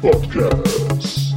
Podcast.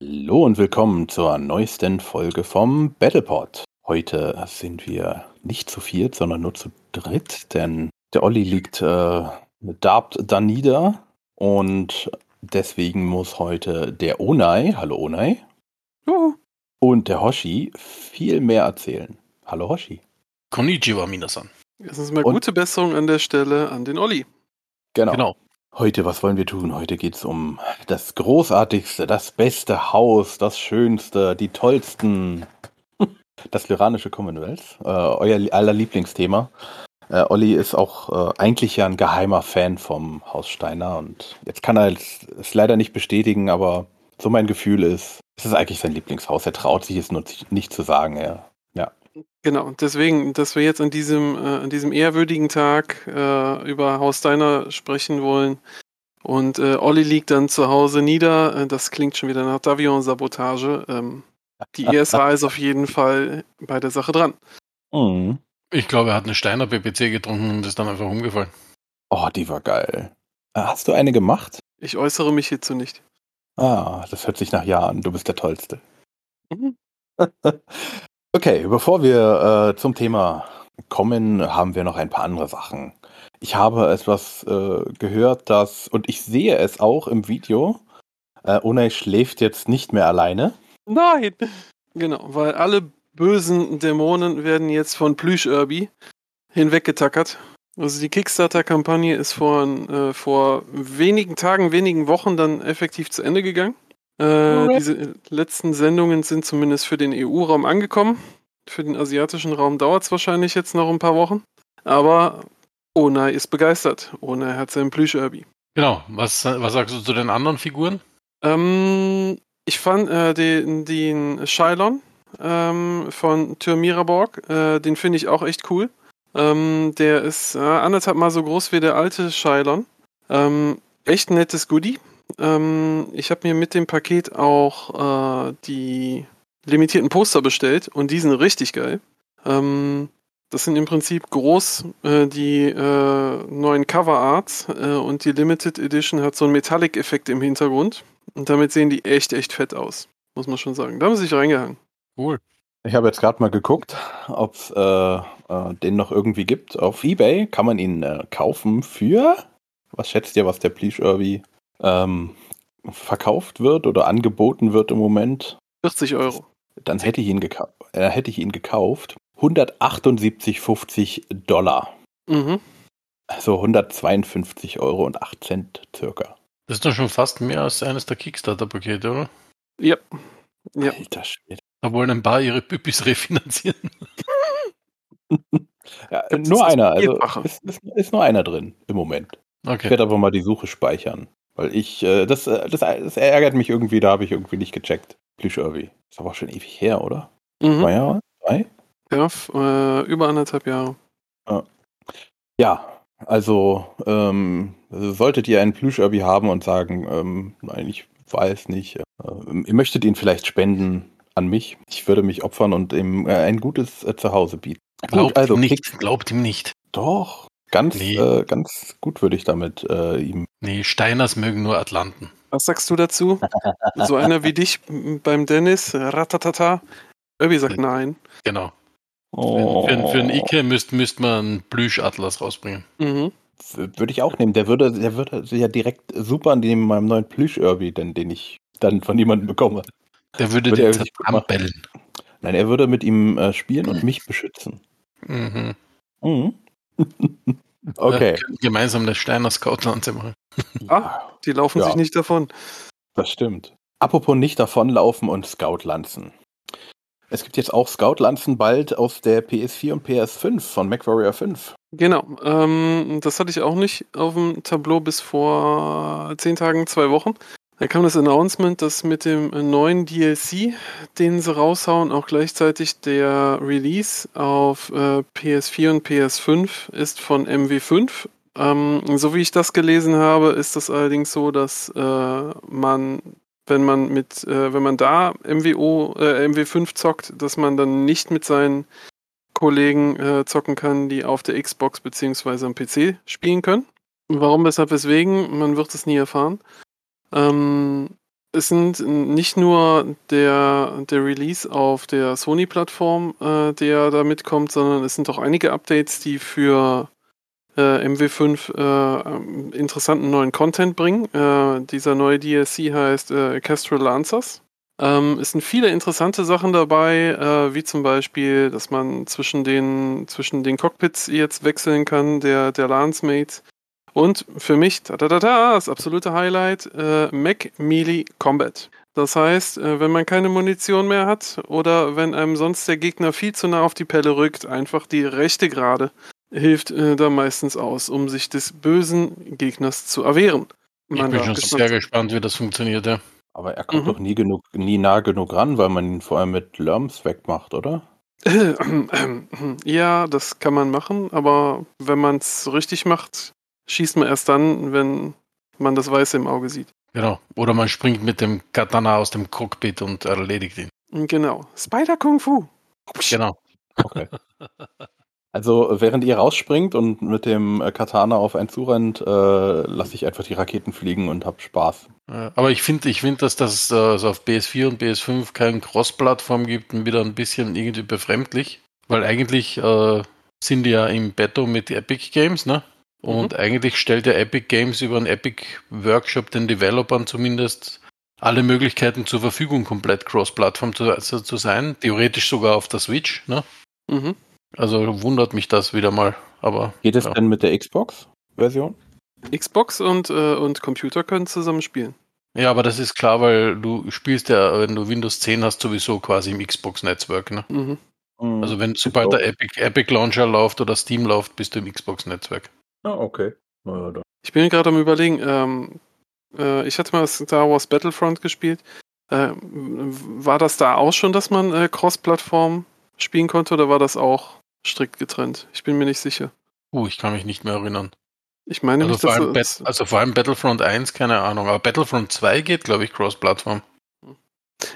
Hallo und willkommen zur neuesten Folge vom Battlepod. Heute sind wir nicht zu viert, sondern nur zu dritt, denn der Olli liegt äh, darbt da nieder und deswegen muss heute der Onai, hallo Onai, Juhu. und der Hoshi viel mehr erzählen. Hallo Hoshi. Konnichiwa, Minasan. Erstens mal Und- gute Besserung an der Stelle an den Olli. Genau. Genau. Heute, was wollen wir tun? Heute geht es um das großartigste, das beste Haus, das schönste, die tollsten. Das lyranische Commonwealth, äh, euer aller Lieblingsthema. Äh, Olli ist auch äh, eigentlich ja ein geheimer Fan vom Haus Steiner und jetzt kann er es, leider nicht bestätigen, aber so mein Gefühl ist, es ist eigentlich sein Lieblingshaus. Er traut sich es nur nicht zu sagen. Er, ja. Genau, deswegen, dass wir jetzt an diesem, äh, an diesem ehrwürdigen Tag äh, über Haus Steiner sprechen wollen. Und äh, Olli liegt dann zu Hause nieder. Äh, das klingt schon wieder nach Davion-Sabotage. Ähm, die ESH ist auf jeden Fall bei der Sache dran. Mhm. Ich glaube, er hat eine Steiner PPC getrunken und ist dann einfach umgefallen. Oh, die war geil. Äh, Hast du eine gemacht? Ich äußere mich hierzu nicht. Ah, das hört sich nach Ja an. Du bist der Tollste. Mhm. Okay, bevor wir äh, zum Thema kommen, haben wir noch ein paar andere Sachen. Ich habe etwas äh, gehört, dass, und ich sehe es auch im Video, äh, Unai schläft jetzt nicht mehr alleine. Nein! Genau, weil alle bösen Dämonen werden jetzt von Plüsch-Irby hinweggetackert. Also die Kickstarter-Kampagne ist vor, äh, vor wenigen Tagen, wenigen Wochen dann effektiv zu Ende gegangen. Äh, diese letzten Sendungen sind zumindest für den EU-Raum angekommen. Für den asiatischen Raum dauert es wahrscheinlich jetzt noch ein paar Wochen. Aber Onai ist begeistert. Onai hat seinen Plüsch-Irby. Genau. Was, was sagst du zu den anderen Figuren? Ähm, ich fand äh, den, den Shylon ähm, von Tür Miraborg, äh, den finde ich auch echt cool. Ähm, der ist äh, anderthalb Mal so groß wie der alte Shylon. Ähm, echt nettes Goodie. Ähm, ich habe mir mit dem Paket auch äh, die limitierten Poster bestellt und die sind richtig geil. Ähm, das sind im Prinzip groß äh, die äh, neuen Cover Arts äh, und die Limited Edition hat so einen Metallic-Effekt im Hintergrund. Und damit sehen die echt, echt fett aus. Muss man schon sagen. Da haben sie sich reingehangen. Cool. Ich habe jetzt gerade mal geguckt, ob es äh, äh, den noch irgendwie gibt. Auf Ebay kann man ihn äh, kaufen für, was schätzt ihr, was der Please Irby ähm, verkauft wird oder angeboten wird im Moment? 40 Euro. Dann hätte ich ihn, gekau äh, hätte ich ihn gekauft. 178,50 Dollar. Mhm. Also 152 Euro und 8 Cent circa. Das ist doch schon fast mehr als eines der Kickstarter-Pakete, oder? Ja. Ja. Alter Schwede. Da wollen ein paar ihre Püppis refinanzieren. Ja, nur einer. Also ist, ist, ist nur einer drin im Moment. Ich Okay. werde aber mal die Suche speichern. Weil ich, äh, das, äh, das, das ärgert mich irgendwie, da habe ich irgendwie nicht gecheckt. Plüsch Irby. Ist aber auch schon ewig her, oder? Mhm. Zwei Jahre? Drei? Ja, äh, über anderthalb Jahre. Ja, also ähm, solltet ihr einen Plüsch-Irby haben und sagen, ähm, nein, ich weiß nicht, äh, ihr möchtet ihn vielleicht spenden an mich. Ich würde mich opfern und ihm äh, ein gutes äh, Zuhause bieten. Glaubt also ihm Kick- nicht. Glaubt ihm nicht. Doch, ganz, Nee. äh, ganz gut würde ich damit äh, ihm. Nee, Steiners mögen nur Atlanten. Was sagst du dazu? so einer wie dich beim Dennis, ratatata. Irby sagt nein. Genau. Oh, Für, für einen Ike müsst, müsst man einen Plüsch-Atlas rausbringen. Mhm. würde ich auch nehmen. Der würde, der würde ja direkt super neben meinem neuen Plüsch-Irby, den, den ich dann von jemandem bekomme. Der würde Würde den zusammenbellen. Nein, er würde mit ihm äh, spielen und mich beschützen. Mhm. Mhm. okay. Wir können gemeinsam eine Steiner Scoutlanze machen. Ah, die laufen Ja. sich nicht davon. Das stimmt. Apropos nicht davonlaufen und Scout-Lanzen. Es gibt jetzt auch Scout-Lanzen bald aus der PS4 und PS5 von MacWarrior 5. Genau. Ähm, das hatte ich auch nicht auf dem Tableau bis vor zehn Tagen, zwei Wochen. Da kam das Announcement, dass mit dem neuen DLC, den sie raushauen, auch gleichzeitig der Release auf äh, PS4 und PS5 ist von MW5. Ähm, so wie ich das gelesen habe, ist das allerdings so, dass äh, man, wenn man mit, äh, wenn man da MWO, äh, MW5 zockt, dass man dann nicht mit seinen Kollegen äh, zocken kann, die auf der Xbox bzw. am PC spielen können. Warum, weshalb, weswegen, man wird es nie erfahren. Ähm, es sind nicht nur der, der Release auf der Sony-Plattform, äh, der da mitkommt, sondern es sind auch einige Updates, die für äh, MW5 äh, interessanten neuen Content bringen. Äh, dieser neue DLC heißt äh, Castral Lancers. Ähm, es sind viele interessante Sachen dabei, äh, wie zum Beispiel, dass man zwischen den, zwischen den Cockpits jetzt wechseln kann, der, der Lance-Mates. Und für mich, da, da, da, da, das absolute Highlight, äh, Mac Melee Combat. Das heißt, äh, wenn man keine Munition mehr hat oder wenn einem sonst der Gegner viel zu nah auf die Pelle rückt, einfach die rechte Gerade hilft äh, da meistens aus, um sich des bösen Gegners zu erwehren. Ich bin schon sehr gespannt, wie das funktioniert, ja. Aber er kommt mhm. doch nie genug, nie nah genug ran, weil man ihn vor allem mit Lurms wegmacht, oder? Ja, das kann man machen, aber wenn man es richtig macht, schießt man erst dann, wenn man das Weiße im Auge sieht. Genau. Oder man springt mit dem Katana aus dem Cockpit und erledigt ihn. Genau. Spider Kung Fu. Genau. Okay. Also während ihr rausspringt und mit dem äh, Katana auf einen zurennt, äh, lasse ich einfach die Raketen fliegen und hab Spaß. Aber ich finde, ich finde, dass das also auf PS4 und PS5 keine Cross-Plattform gibt, wieder ein bisschen irgendwie befremdlich, weil eigentlich äh, sind die ja im Betto mit Epic Games, ne? Und mhm. eigentlich stellt ja Epic Games über einen Epic Workshop den Developern zumindest alle Möglichkeiten zur Verfügung, komplett Cross-Plattform zu, also zu sein. Theoretisch sogar auf der Switch, ne? Mhm. Also wundert mich das wieder mal. Aber geht es ja. denn mit der Xbox-Version? Xbox und, äh, und Computer können zusammen spielen. Ja, aber das ist klar, weil du spielst ja, wenn du Windows 10 hast, sowieso quasi im Xbox-Netzwerk. Ne? Mhm. mhm. Also wenn sobald der Epic, Epic Launcher läuft oder Steam läuft, bist du im Xbox-Netzwerk. Ah, okay. Ja, ich bin gerade am überlegen, ähm, äh, ich hatte mal Star Wars Battlefront gespielt. Äh, war das da auch schon, dass man äh, Cross-Plattform spielen konnte oder war das auch strikt getrennt. Ich bin mir nicht sicher. Uh, ich kann mich nicht mehr erinnern. Ich meine also nicht, vor allem dass Also vor allem Battlefront 1, keine Ahnung. Aber Battlefront 2 geht, glaube ich, Cross-Plattform.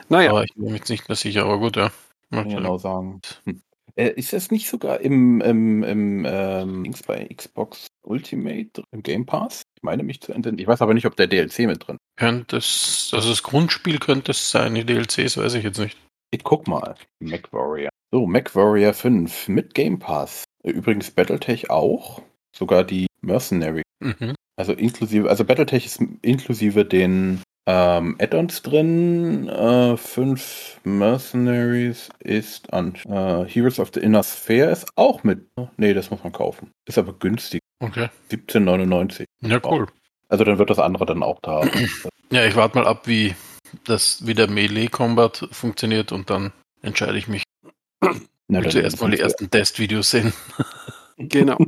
Naja. Aber ich bin mir jetzt nicht mehr sicher, aber gut, ja. Kann genau sagen. Hm. Äh, ist das nicht sogar im, im, im ähm, bei Xbox Ultimate im Game Pass? Ich meine mich zu entdecken. Ich weiß aber nicht, ob der DLC mit drin Könnte es, also das Grundspiel könnte es sein, die DLCs weiß ich jetzt nicht. Ich guck mal. Mac Warrior. So, MacWarrior 5 mit Game Pass. Übrigens Battletech auch. Sogar die Mercenary. Mhm. Also inklusive, also Battletech ist inklusive den ähm, Add-ons drin. Äh, fünf Mercenaries ist an äh, Heroes of the Inner Sphere ist auch mit. Nee, das muss man kaufen. Ist aber günstig. Okay. 17,99. Ja, cool. Also dann wird das andere dann auch da. ja, ich warte mal ab, wie das wie der Melee Combat funktioniert und dann entscheide ich mich. Na, Willst du erstmal die ersten Testvideos sehen? genau.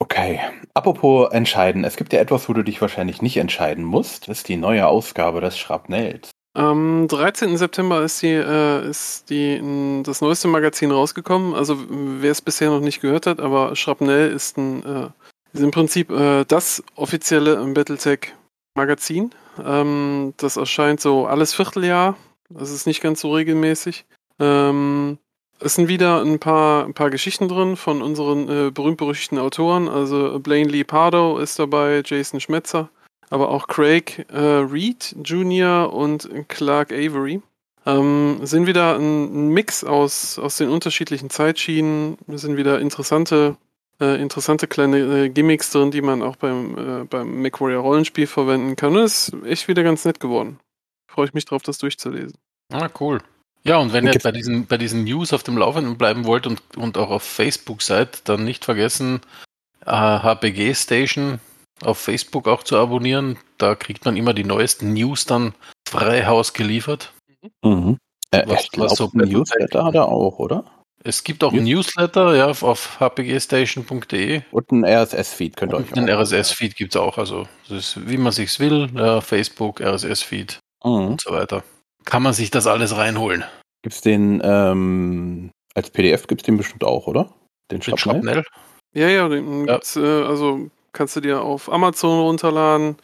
Okay. Apropos entscheiden. Es gibt ja etwas, wo du dich wahrscheinlich nicht entscheiden musst. Das ist die neue Ausgabe des Schrapnells. Am 13. September ist, die, äh, ist die, das neueste Magazin rausgekommen. Also wer es bisher noch nicht gehört hat, aber Schrapnell ist, ein, äh, ist im Prinzip äh, das offizielle Battletech-Magazin. Ähm, das erscheint so alles Vierteljahr. Das ist nicht ganz so regelmäßig. Ähm, es sind wieder ein paar, ein paar Geschichten drin von unseren äh, berühmt-berüchtigten Autoren. Also Blaine Lee Pardo ist dabei, Jason Schmetzer, aber auch Craig äh, Reed Jr. und Clark Avery. Ähm, sind wieder ein, Mix aus, aus den unterschiedlichen Zeitschienen. Es sind wieder interessante, äh, interessante kleine äh, Gimmicks drin, die man auch beim, äh, beim MacWarrior Rollenspiel verwenden kann. Und ist echt wieder ganz nett geworden. Freue ich mich drauf, das durchzulesen. Ah, cool. Ja, und wenn ihr bei diesen, bei diesen News auf dem Laufenden bleiben wollt und, und auch auf Facebook seid, dann nicht vergessen, äh, HPG Station auf Facebook auch zu abonnieren. Da kriegt man immer die neuesten News dann frei Haus geliefert. Mhm. Äh, was, ich glaube, so Newsletter hat er auch, oder? Es gibt auch ein Newsletter, ja, auf, auf hpgstation.de. Und ein RSS-Feed könnt ihr euch auch- RSS-Feed gibt es auch. Also, das ist, wie man sich's will. Ja, Facebook, RSS-Feed Mhm. und so weiter. Kann man sich das alles reinholen. Gibt's den ähm, als PDF gibt's den bestimmt auch, oder? Den Den Schrapnell? Ja, ja, den Ja. gibt's, äh, also kannst du dir auf Amazon runterladen,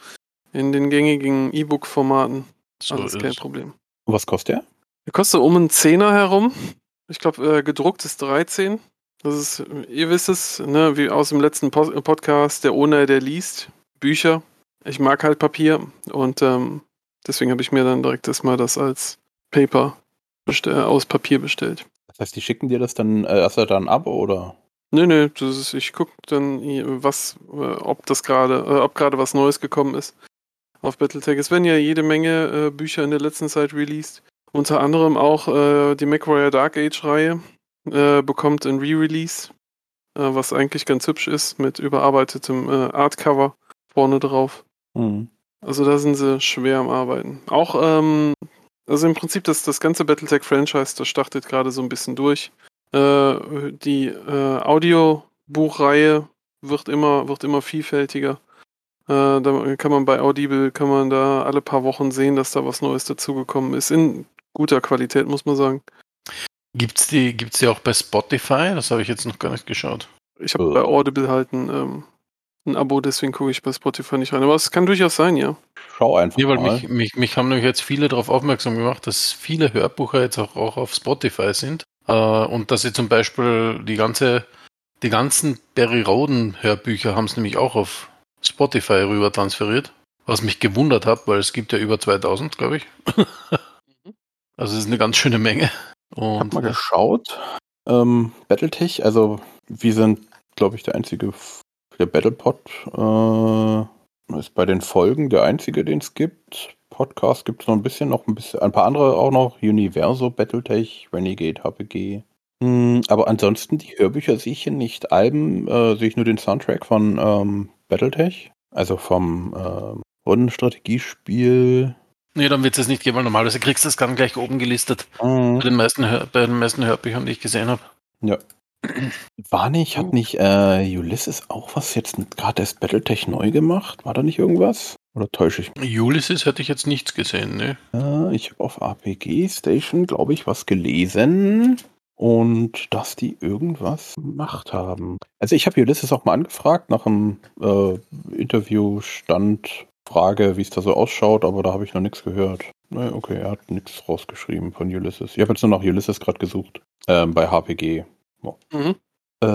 in den gängigen E-Book-Formaten. So Alles kein. Problem. Was kostet der? Der kostet um einen Zehner herum. Ich glaube, äh, gedruckt ist 13. Das ist, äh, ihr wisst es, ne, wie aus dem letzten Po- äh, Podcast, der Ohne, der liest Bücher. Ich mag halt Papier und ähm, deswegen habe ich mir dann direkt erstmal das als Paper aus Papier bestellt. Das heißt, die schicken dir das dann, äh, hast du da ein Abo oder? Nö, nö, das ist, ich gucke dann, was, äh, ob das gerade, äh, ob gerade was Neues gekommen ist auf Battletech. Es werden ja jede Menge äh, Bücher in der letzten Zeit released. Unter anderem auch äh, die MacWarrior Dark Age-Reihe äh, bekommt ein Re-Release, äh, was eigentlich ganz hübsch ist, mit überarbeitetem äh, Artcover vorne drauf. Mhm. Also da sind sie schwer am Arbeiten. Auch, ähm, also im Prinzip das, das ganze Battletech-Franchise, das startet gerade so ein bisschen durch. Äh, die äh, Audiobuchreihe wird immer, wird immer vielfältiger. Äh, da kann man bei Audible, kann man da alle paar Wochen sehen, dass da was Neues dazugekommen ist. In guter Qualität, muss man sagen. Gibt's die, gibt's die auch bei Spotify? Das habe ich jetzt noch gar nicht geschaut. Ich habe Äh. bei Audible halt ein, ähm, ein Abo, deswegen gucke ich bei Spotify nicht rein. Aber es kann durchaus sein, ja. Schau einfach Nee, weil mal. mich, mich, mich haben nämlich jetzt viele darauf aufmerksam gemacht, dass viele Hörbücher jetzt auch, auch auf Spotify sind. Äh, und dass sie zum Beispiel die ganze, die ganzen Barry Roden Hörbücher haben es nämlich auch auf Spotify rüber transferiert. Was mich gewundert hat, weil es gibt ja über 2000, glaube ich. also es ist eine ganz schöne Menge. Ich hab Und mal geschaut. Ähm, Battletech, also wir sind, glaube ich, der einzige, der Battlepod äh, ist bei den Folgen der einzige, den es gibt. Podcast gibt es noch ein bisschen, noch ein bisschen, ein paar andere auch noch. Universo, Battletech, Renegade, HPG. Hm, aber ansonsten, die Hörbücher sehe ich hier nicht. Alben äh, sehe ich nur den Soundtrack von ähm, Battletech, also vom ähm, Rundenstrategiespiel. nee, dann wird es nicht geben, weil normalerweise kriegst du das dann gleich oben gelistet. Mhm. Bei den meisten, Hör bei den meisten Hörbüchern, die ich gesehen habe. Ja. War nicht, hat nicht äh, Ulysses auch was jetzt gerade erst Battletech neu gemacht? War da nicht irgendwas? Oder täusche ich mich? Ulysses hätte ich jetzt nichts gesehen, ne? Äh, ich habe auf APG Station, glaube ich, was gelesen. Und dass die irgendwas gemacht haben. Also ich habe Ulysses auch mal angefragt nach einem äh, Interviewstand, Frage, wie es da so ausschaut, aber da habe ich noch nichts gehört. Naja, okay, er hat nichts rausgeschrieben von Ulysses. Ich habe jetzt nur nach Ulysses gerade gesucht. Ähm, bei HPG. Mhm. Äh,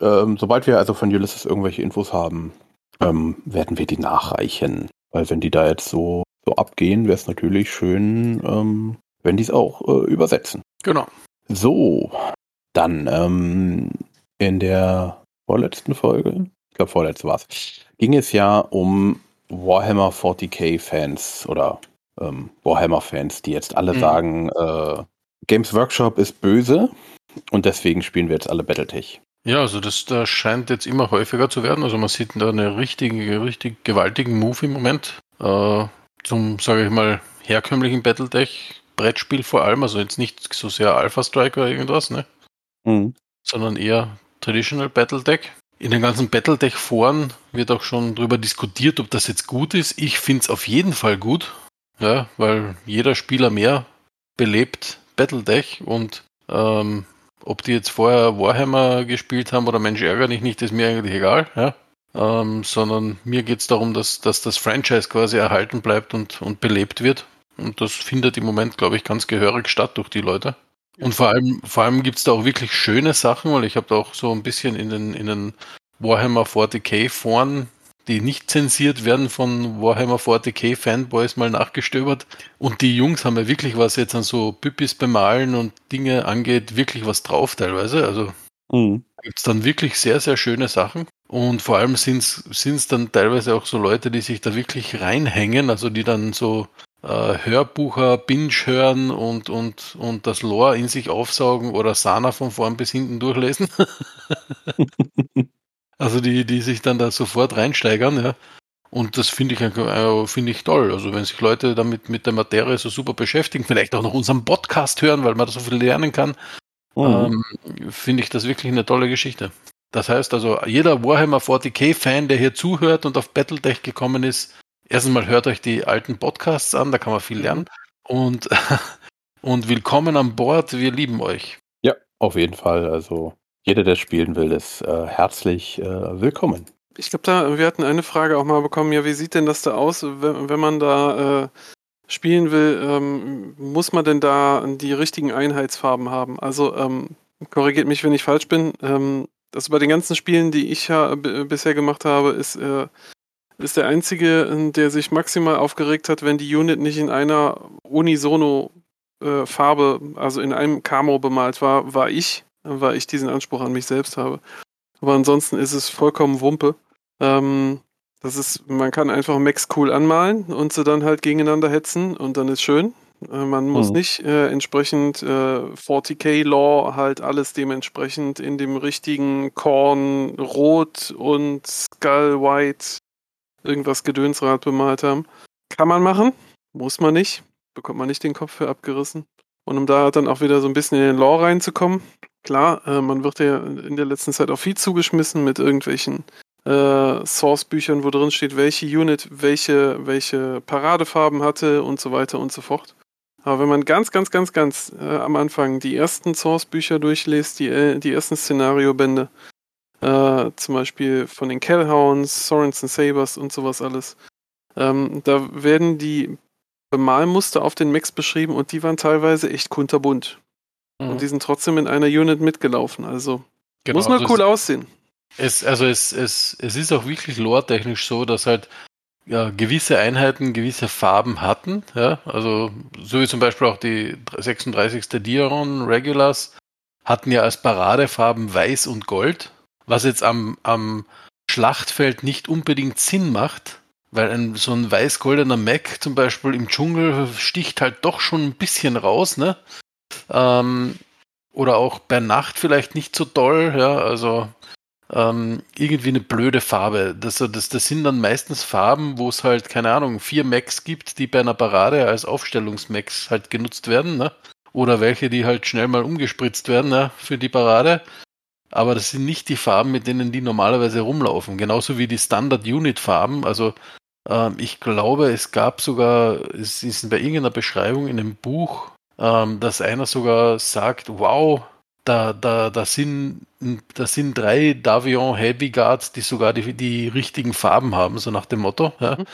ähm, sobald wir also von Ulysses irgendwelche Infos haben, ähm, werden wir die nachreichen. Weil wenn die da jetzt so, so abgehen, wäre es natürlich schön, ähm, wenn die es auch äh, übersetzen. Genau. So, dann ähm, in der vorletzten Folge, ich glaube vorletzte war es, ging es ja um Warhammer 40k Fans oder ähm, Warhammer Fans, die jetzt alle Mhm. sagen, äh, Games Workshop ist böse und deswegen spielen wir jetzt alle Battletech. Ja, also das, das scheint jetzt immer häufiger zu werden. Also man sieht da einen richtigen, richtig gewaltigen Move im Moment. Äh, zum, sage ich mal, herkömmlichen Battletech-Brettspiel vor allem. Also jetzt nicht so sehr Alpha Strike oder irgendwas, ne? Mhm. sondern eher Traditional Battletech. In den ganzen Battletech-Foren wird auch schon darüber diskutiert, ob das jetzt gut ist. Ich finde es auf jeden Fall gut, ja, weil jeder Spieler mehr belebt Battletech und ähm, ob die jetzt vorher Warhammer gespielt haben oder Mensch ärger dich nicht, ist mir eigentlich egal, ja. Ähm, sondern mir geht es darum, dass, dass das Franchise quasi erhalten bleibt und, und belebt wird. Und das findet im Moment, glaube ich, ganz gehörig statt durch die Leute. Und vor allem, vor allem gibt es da auch wirklich schöne Sachen, weil ich habe da auch so ein bisschen in den, in den Warhammer 40k Foren, die nicht zensiert werden von Warhammer 40k Fanboys mal nachgestöbert. Und die Jungs haben ja wirklich was jetzt an so Püppis bemalen und Dinge angeht, wirklich was drauf teilweise. Also Mhm. gibt es dann wirklich sehr, sehr schöne Sachen. Und vor allem sind es dann teilweise auch so Leute, die sich da wirklich reinhängen, also die dann so äh, Hörbucher Binge hören und, und, und das Lore in sich aufsaugen oder Sana von vorn bis hinten durchlesen. also die, die sich dann da sofort reinsteigern, ja. Und das finde ich, äh, finde ich toll. Also wenn sich Leute damit mit der Materie so super beschäftigen, vielleicht auch noch unseren Podcast hören, weil man da so viel lernen kann, ähm, finde ich das wirklich eine tolle Geschichte. Das heißt also, jeder Warhammer 40k-Fan, der hier zuhört und auf Battletech gekommen ist, erstens mal hört euch die alten Podcasts an, da kann man viel lernen. Und, und willkommen an Bord, wir lieben euch. Ja, auf jeden Fall. Also jeder, der spielen will, ist äh, herzlich äh, willkommen. Ich glaube, da, wir hatten eine Frage auch mal bekommen, ja, wie sieht denn das da aus, wenn, wenn man da äh, spielen will, ähm, muss man denn da die richtigen Einheitsfarben haben? Also, ähm, korrigiert mich, wenn ich falsch bin. Ähm, das bei den ganzen Spielen, die ich ja bisher gemacht habe, ist, äh, ist der einzige, der sich maximal aufgeregt hat, wenn die Unit nicht in einer unisono äh, Farbe, also in einem Camo bemalt war, war ich, weil ich diesen Anspruch an mich selbst habe. Aber ansonsten ist es vollkommen Wumpe. Ähm, das ist, man kann einfach Max cool anmalen und sie dann halt gegeneinander hetzen und dann ist schön. Äh, man muss mhm. nicht äh, entsprechend äh, 40k Law halt alles dementsprechend in dem richtigen Korn Rot und Skull White irgendwas Gedönsrad bemalt haben. Kann man machen, muss man nicht. Bekommt man nicht den Kopf für abgerissen. Und um da dann auch wieder so ein bisschen in den Lore reinzukommen, klar, äh, man wird ja in der letzten Zeit auch viel zugeschmissen mit irgendwelchen äh, Source-Büchern, wo drin steht, welche Unit welche, welche Paradefarben hatte und so weiter und so fort. Aber wenn man ganz, ganz, ganz, ganz äh, am Anfang die ersten Source-Bücher durchliest, die, äh, die ersten Szenariobände, äh, zum Beispiel von den Kellhounds, Sorensen Sabers und sowas alles, ähm, da werden die Bemalmuster auf den Max beschrieben und die waren teilweise echt kunterbunt. Mhm. Und die sind trotzdem in einer Unit mitgelaufen. Also genau, muss mal also cool aussehen. Es, also es, es, es ist auch wirklich lore-technisch so, dass halt ja, gewisse Einheiten gewisse Farben hatten. Ja? Also so wie zum Beispiel auch die 36. Diaron Regulars hatten ja als Paradefarben Weiß und Gold, was jetzt am, am Schlachtfeld nicht unbedingt Sinn macht, weil ein, so ein weiß-goldener Mac zum Beispiel im Dschungel sticht halt doch schon ein bisschen raus, ne? Ähm, oder auch bei Nacht vielleicht nicht so toll, ja, also ähm, irgendwie eine blöde Farbe. Das, das, das sind dann meistens Farben, wo es halt, keine Ahnung, vier Macs gibt, die bei einer Parade als Aufstellungsmacs halt genutzt werden, ne? Oder welche, die halt schnell mal umgespritzt werden, ne, für die Parade. Aber das sind nicht die Farben, mit denen die normalerweise rumlaufen. Genauso wie die Standard-Unit-Farben. Also ähm, ich glaube, es gab sogar, es ist bei irgendeiner Beschreibung in einem Buch, ähm, dass einer sogar sagt, wow, da, da, da, sind, da sind drei Davion Heavy Guards, die sogar die, die richtigen Farben haben, so nach dem Motto. Ja. Mhm.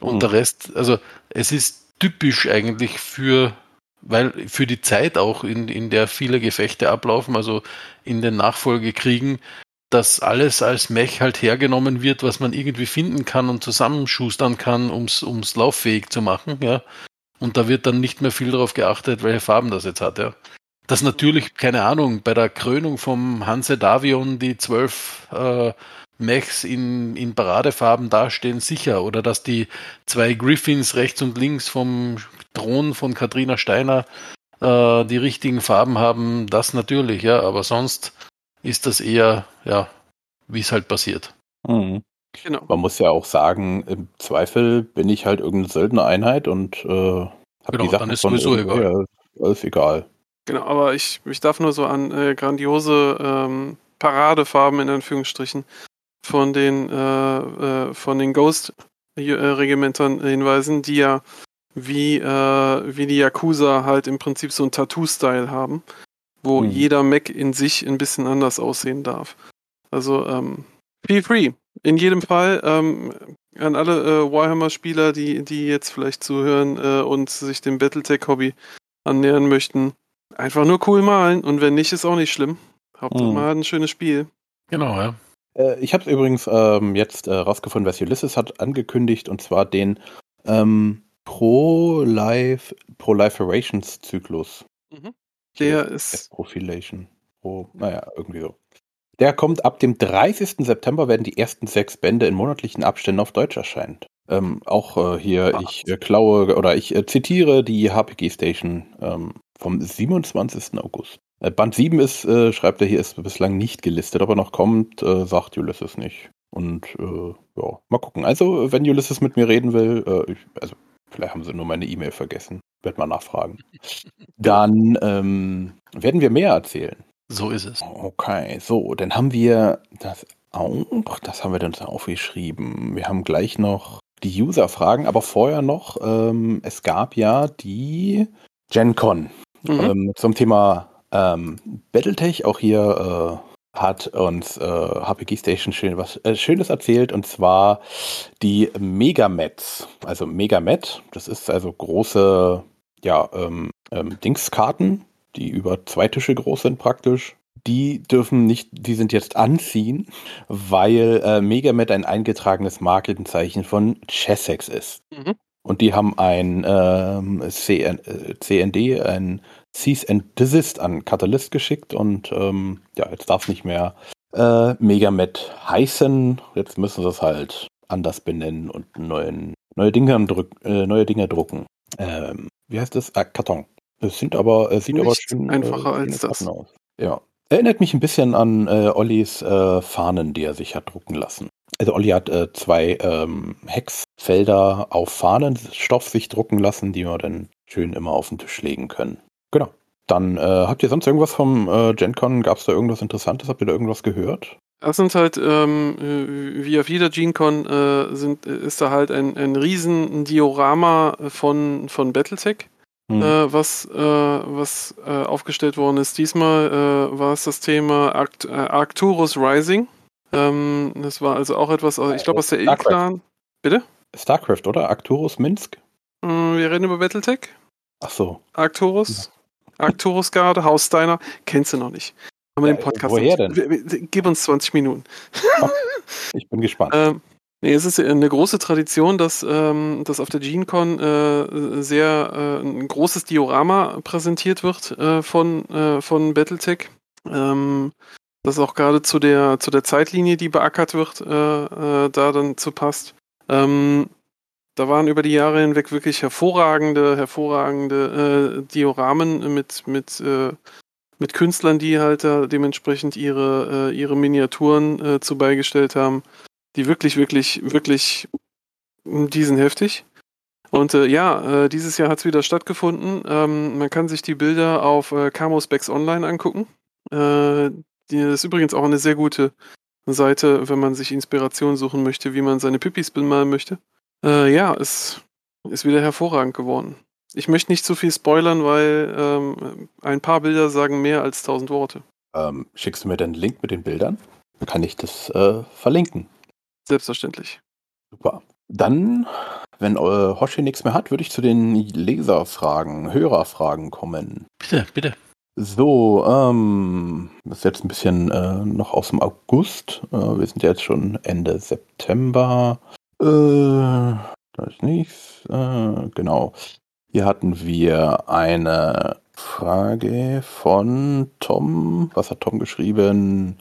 Und mhm. der Rest, also es ist typisch eigentlich für, weil für die Zeit auch, in, in der viele Gefechte ablaufen, also in den Nachfolgekriegen, dass alles als Mech halt hergenommen wird, was man irgendwie finden kann und zusammenschustern kann, um es lauffähig zu machen, ja. Und da wird dann nicht mehr viel darauf geachtet, welche Farben das jetzt hat, ja dass natürlich, keine Ahnung, bei der Krönung vom Hanse Davion die zwölf äh, Mechs in, in Paradefarben dastehen, sicher. Oder dass die zwei Griffins rechts und links vom Thron von Katrina Steiner äh, die richtigen Farben haben, das natürlich, ja. Aber sonst ist das eher, ja, wie es halt passiert. Mhm. Genau. Man muss ja auch sagen, im Zweifel bin ich halt irgendeine seltene Einheit und äh, habe genau, die Sachen dann ist sowieso egal. Ist egal. Genau, aber ich, ich darf nur so an äh, grandiose ähm, Paradefarben in Anführungsstrichen von den, äh, äh, von den Ghost-Regimentern hinweisen, die ja wie, äh, wie die Yakuza halt im Prinzip so ein Tattoo-Style haben, wo hm. jeder Mac in sich ein bisschen anders aussehen darf. Also, ähm, feel free. In jedem Fall ähm, an alle äh, Warhammer-Spieler, die, die jetzt vielleicht zuhören äh, und sich dem Battletech-Hobby annähern möchten, Einfach nur cool malen und wenn nicht, ist auch nicht schlimm. Hauptsache mhm. man hat ein schönes Spiel. Genau, ja. Äh, ich habe übrigens ähm, jetzt äh, rausgefunden, was Ulysses hat angekündigt und zwar den ähm, Pro-Life Proliferations Zyklus. Mhm. Der ist. Profilation. Pro, naja, irgendwie so. Der kommt ab dem 30. September, werden die ersten sechs Bände in monatlichen Abständen auf Deutsch erscheinen. Ähm, auch äh, hier, ah. ich äh, klaue oder ich äh, zitiere die HPG Station ähm, vom 27. August. Äh, Band 7 ist, äh, schreibt er hier, ist bislang nicht gelistet, aber noch kommt, äh, sagt Ulysses nicht. Und ja, mal gucken. Also, wenn Ulysses mit mir reden will, äh, ich, also Vielleicht haben sie nur meine E-Mail vergessen. Werd mal nachfragen. Dann ähm, werden wir mehr erzählen. So ist es. Okay, so, dann haben wir das auch. Das haben wir dann aufgeschrieben. Wir haben gleich noch die User-Fragen, aber vorher noch, ähm, es gab ja die GenCon Mhm. ähm, zum Thema ähm, Battletech. Auch hier äh, hat uns äh, HPG Station schön was äh, Schönes erzählt und zwar die Megamets. Also Megamet, das ist also große, ja, ähm, ähm, Dingskarten, die über zwei Tische groß sind praktisch. Die dürfen nicht, die sind jetzt anziehen, weil äh, Megamet ein eingetragenes Markenzeichen von Chessex ist. Mhm. Und die haben ein ähm, CN, äh, CND, ein Cease and Desist an Catalyst geschickt und ähm, ja, jetzt darf es nicht mehr äh, Megamet heißen. Jetzt müssen sie es halt anders benennen und neuen, neue, Dinge drück, äh, neue Dinge drucken. Ähm, wie heißt das? Ah, Karton. Es sind aber, äh, sieht aber schön einfacher äh, als das. Aus. Ja. Erinnert mich ein bisschen an äh, Ollis äh, Fahnen, die er sich hat drucken lassen. Also Olli hat äh, zwei ähm, Hexfelder auf Fahnenstoff sich drucken lassen, die wir dann schön immer auf den Tisch legen können. Genau. Dann äh, habt ihr sonst irgendwas vom äh, GenCon? Gab es da irgendwas Interessantes? Habt ihr da irgendwas gehört? Das sind halt, ähm, äh, wie auf jeder äh, sind, äh, ist da halt ein, ein riesen Diorama von, von Battletech, Hm. äh, was, äh, was äh, aufgestellt worden ist. Diesmal äh, war es das Thema Arct äh, Arcturus Rising. Ähm, das war also auch etwas, äh, ich glaube aus der. E-Clan. Bitte? StarCraft, oder? Arcturus Minsk? Äh, wir reden über Battletech. Ach so. Arcturus. Arcturus Garde, Haus Steiner. Kennst du noch nicht. Haben wir Ja, den Podcast woher nicht. Wir- Gib uns 20 Minuten. Ich bin gespannt. Ähm, nee, es ist eine große Tradition, dass, ähm, dass auf der GeneCon äh, sehr äh, ein großes Diorama präsentiert wird äh, von, äh, von Battletech. Ähm, das auch gerade zu der, zu der Zeitlinie, die beackert wird, äh, äh, da dann zu passt. Ähm, da waren über die Jahre hinweg wirklich hervorragende, hervorragende äh, Dioramen mit, mit, äh, mit Künstlern, die halt da dementsprechend ihre, äh, ihre Miniaturen äh, zu beigestellt haben, die wirklich, wirklich, wirklich, mh, die sind heftig. Und äh, ja, äh, dieses Jahr hat es wieder stattgefunden. Ähm, man kann sich die Bilder auf äh, Camo Specs Online angucken. Äh, die ist übrigens auch eine sehr gute Seite, wenn man sich Inspiration suchen möchte, wie man seine Pippis bemalen möchte. Äh, ja, es ist wieder hervorragend geworden. Ich möchte nicht zu viel spoilern, weil ähm, ein paar Bilder sagen mehr als tausend Worte. Ähm, schickst du mir den Link mit den Bildern? Dann kann ich das äh, verlinken. Selbstverständlich. Super. Dann, wenn äh, Hoshi nichts mehr hat, würde ich zu den Leserfragen, Hörerfragen kommen. Bitte, bitte. So, ähm, das ist jetzt ein bisschen äh, noch aus dem August. Äh, wir sind jetzt schon Ende September. Äh, da ist nichts. Äh, genau. Hier hatten wir eine Frage von Tom. Was hat Tom geschrieben?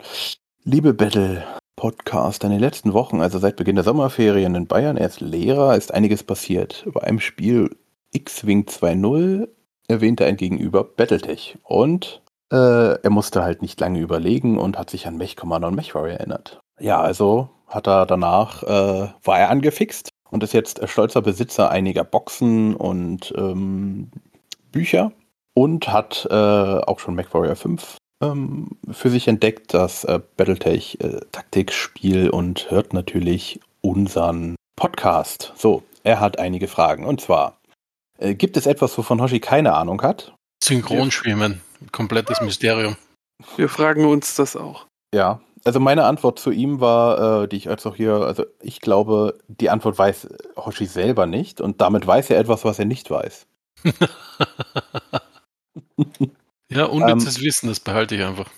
Liebe Battle Podcast, in den letzten Wochen, also seit Beginn der Sommerferien in Bayern, er ist Lehrer, ist einiges passiert. Bei einem Spiel X-Wing 2.0 erwähnte ein Gegenüber Battletech. Und äh, er musste halt nicht lange überlegen und hat sich an Mech Commander und Mech Warrior erinnert. Ja, also hat er danach, äh, war er angefixt und ist jetzt stolzer Besitzer einiger Boxen und ähm, Bücher und hat äh, auch schon Mech Warrior 5 ähm, für sich entdeckt, das äh, Battletech äh, Taktikspiel und hört natürlich unseren Podcast. So, er hat einige Fragen und zwar, äh, gibt es etwas, wovon Hoshi keine Ahnung hat? Synchronschwimmen. Komplettes Mysterium. Wir fragen uns das auch. Ja, also meine Antwort zu ihm war, äh, die ich als auch hier, also ich glaube, die Antwort weiß Hoshi selber nicht und damit weiß er etwas, was er nicht weiß. Ja, unnützes Wissen, das behalte ich einfach.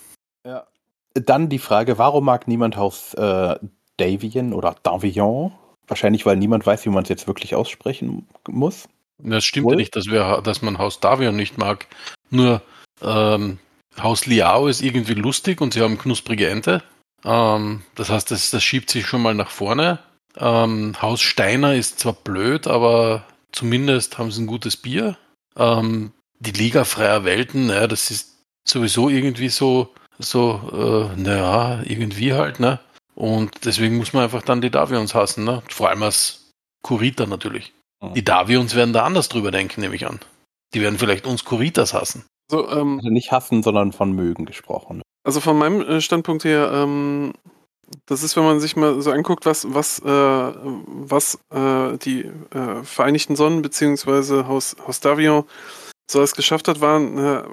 Ja. Dann die Frage, warum mag niemand Haus äh, Davian oder Davian? Wahrscheinlich, weil niemand weiß, wie man es jetzt wirklich aussprechen muss. Das stimmt Wohl? ja nicht, dass, wir, dass man Haus Davion nicht mag. Nur ähm, Haus Liao ist irgendwie lustig und sie haben knusprige Ente. Ähm, das heißt, das, das schiebt sich schon mal nach vorne. Ähm, Haus Steiner ist zwar blöd, aber zumindest haben sie ein gutes Bier. Ähm, die Liga freier Welten, naja, das ist sowieso irgendwie so, so äh, naja, irgendwie halt, ne? Und deswegen muss man einfach dann die Davions hassen, ne? Vor allem als Kurita natürlich. Die Davions werden da anders drüber denken, nehme ich an. Die werden vielleicht uns Kuritas hassen. So, ähm, Also nicht hassen, sondern von mögen gesprochen. Also von meinem äh, Standpunkt her, ähm, das ist, wenn man sich mal so anguckt, was, was, äh, was äh, die äh, Vereinigten Sonnen beziehungsweise Haus, Haus Davion so es geschafft hat, waren, äh,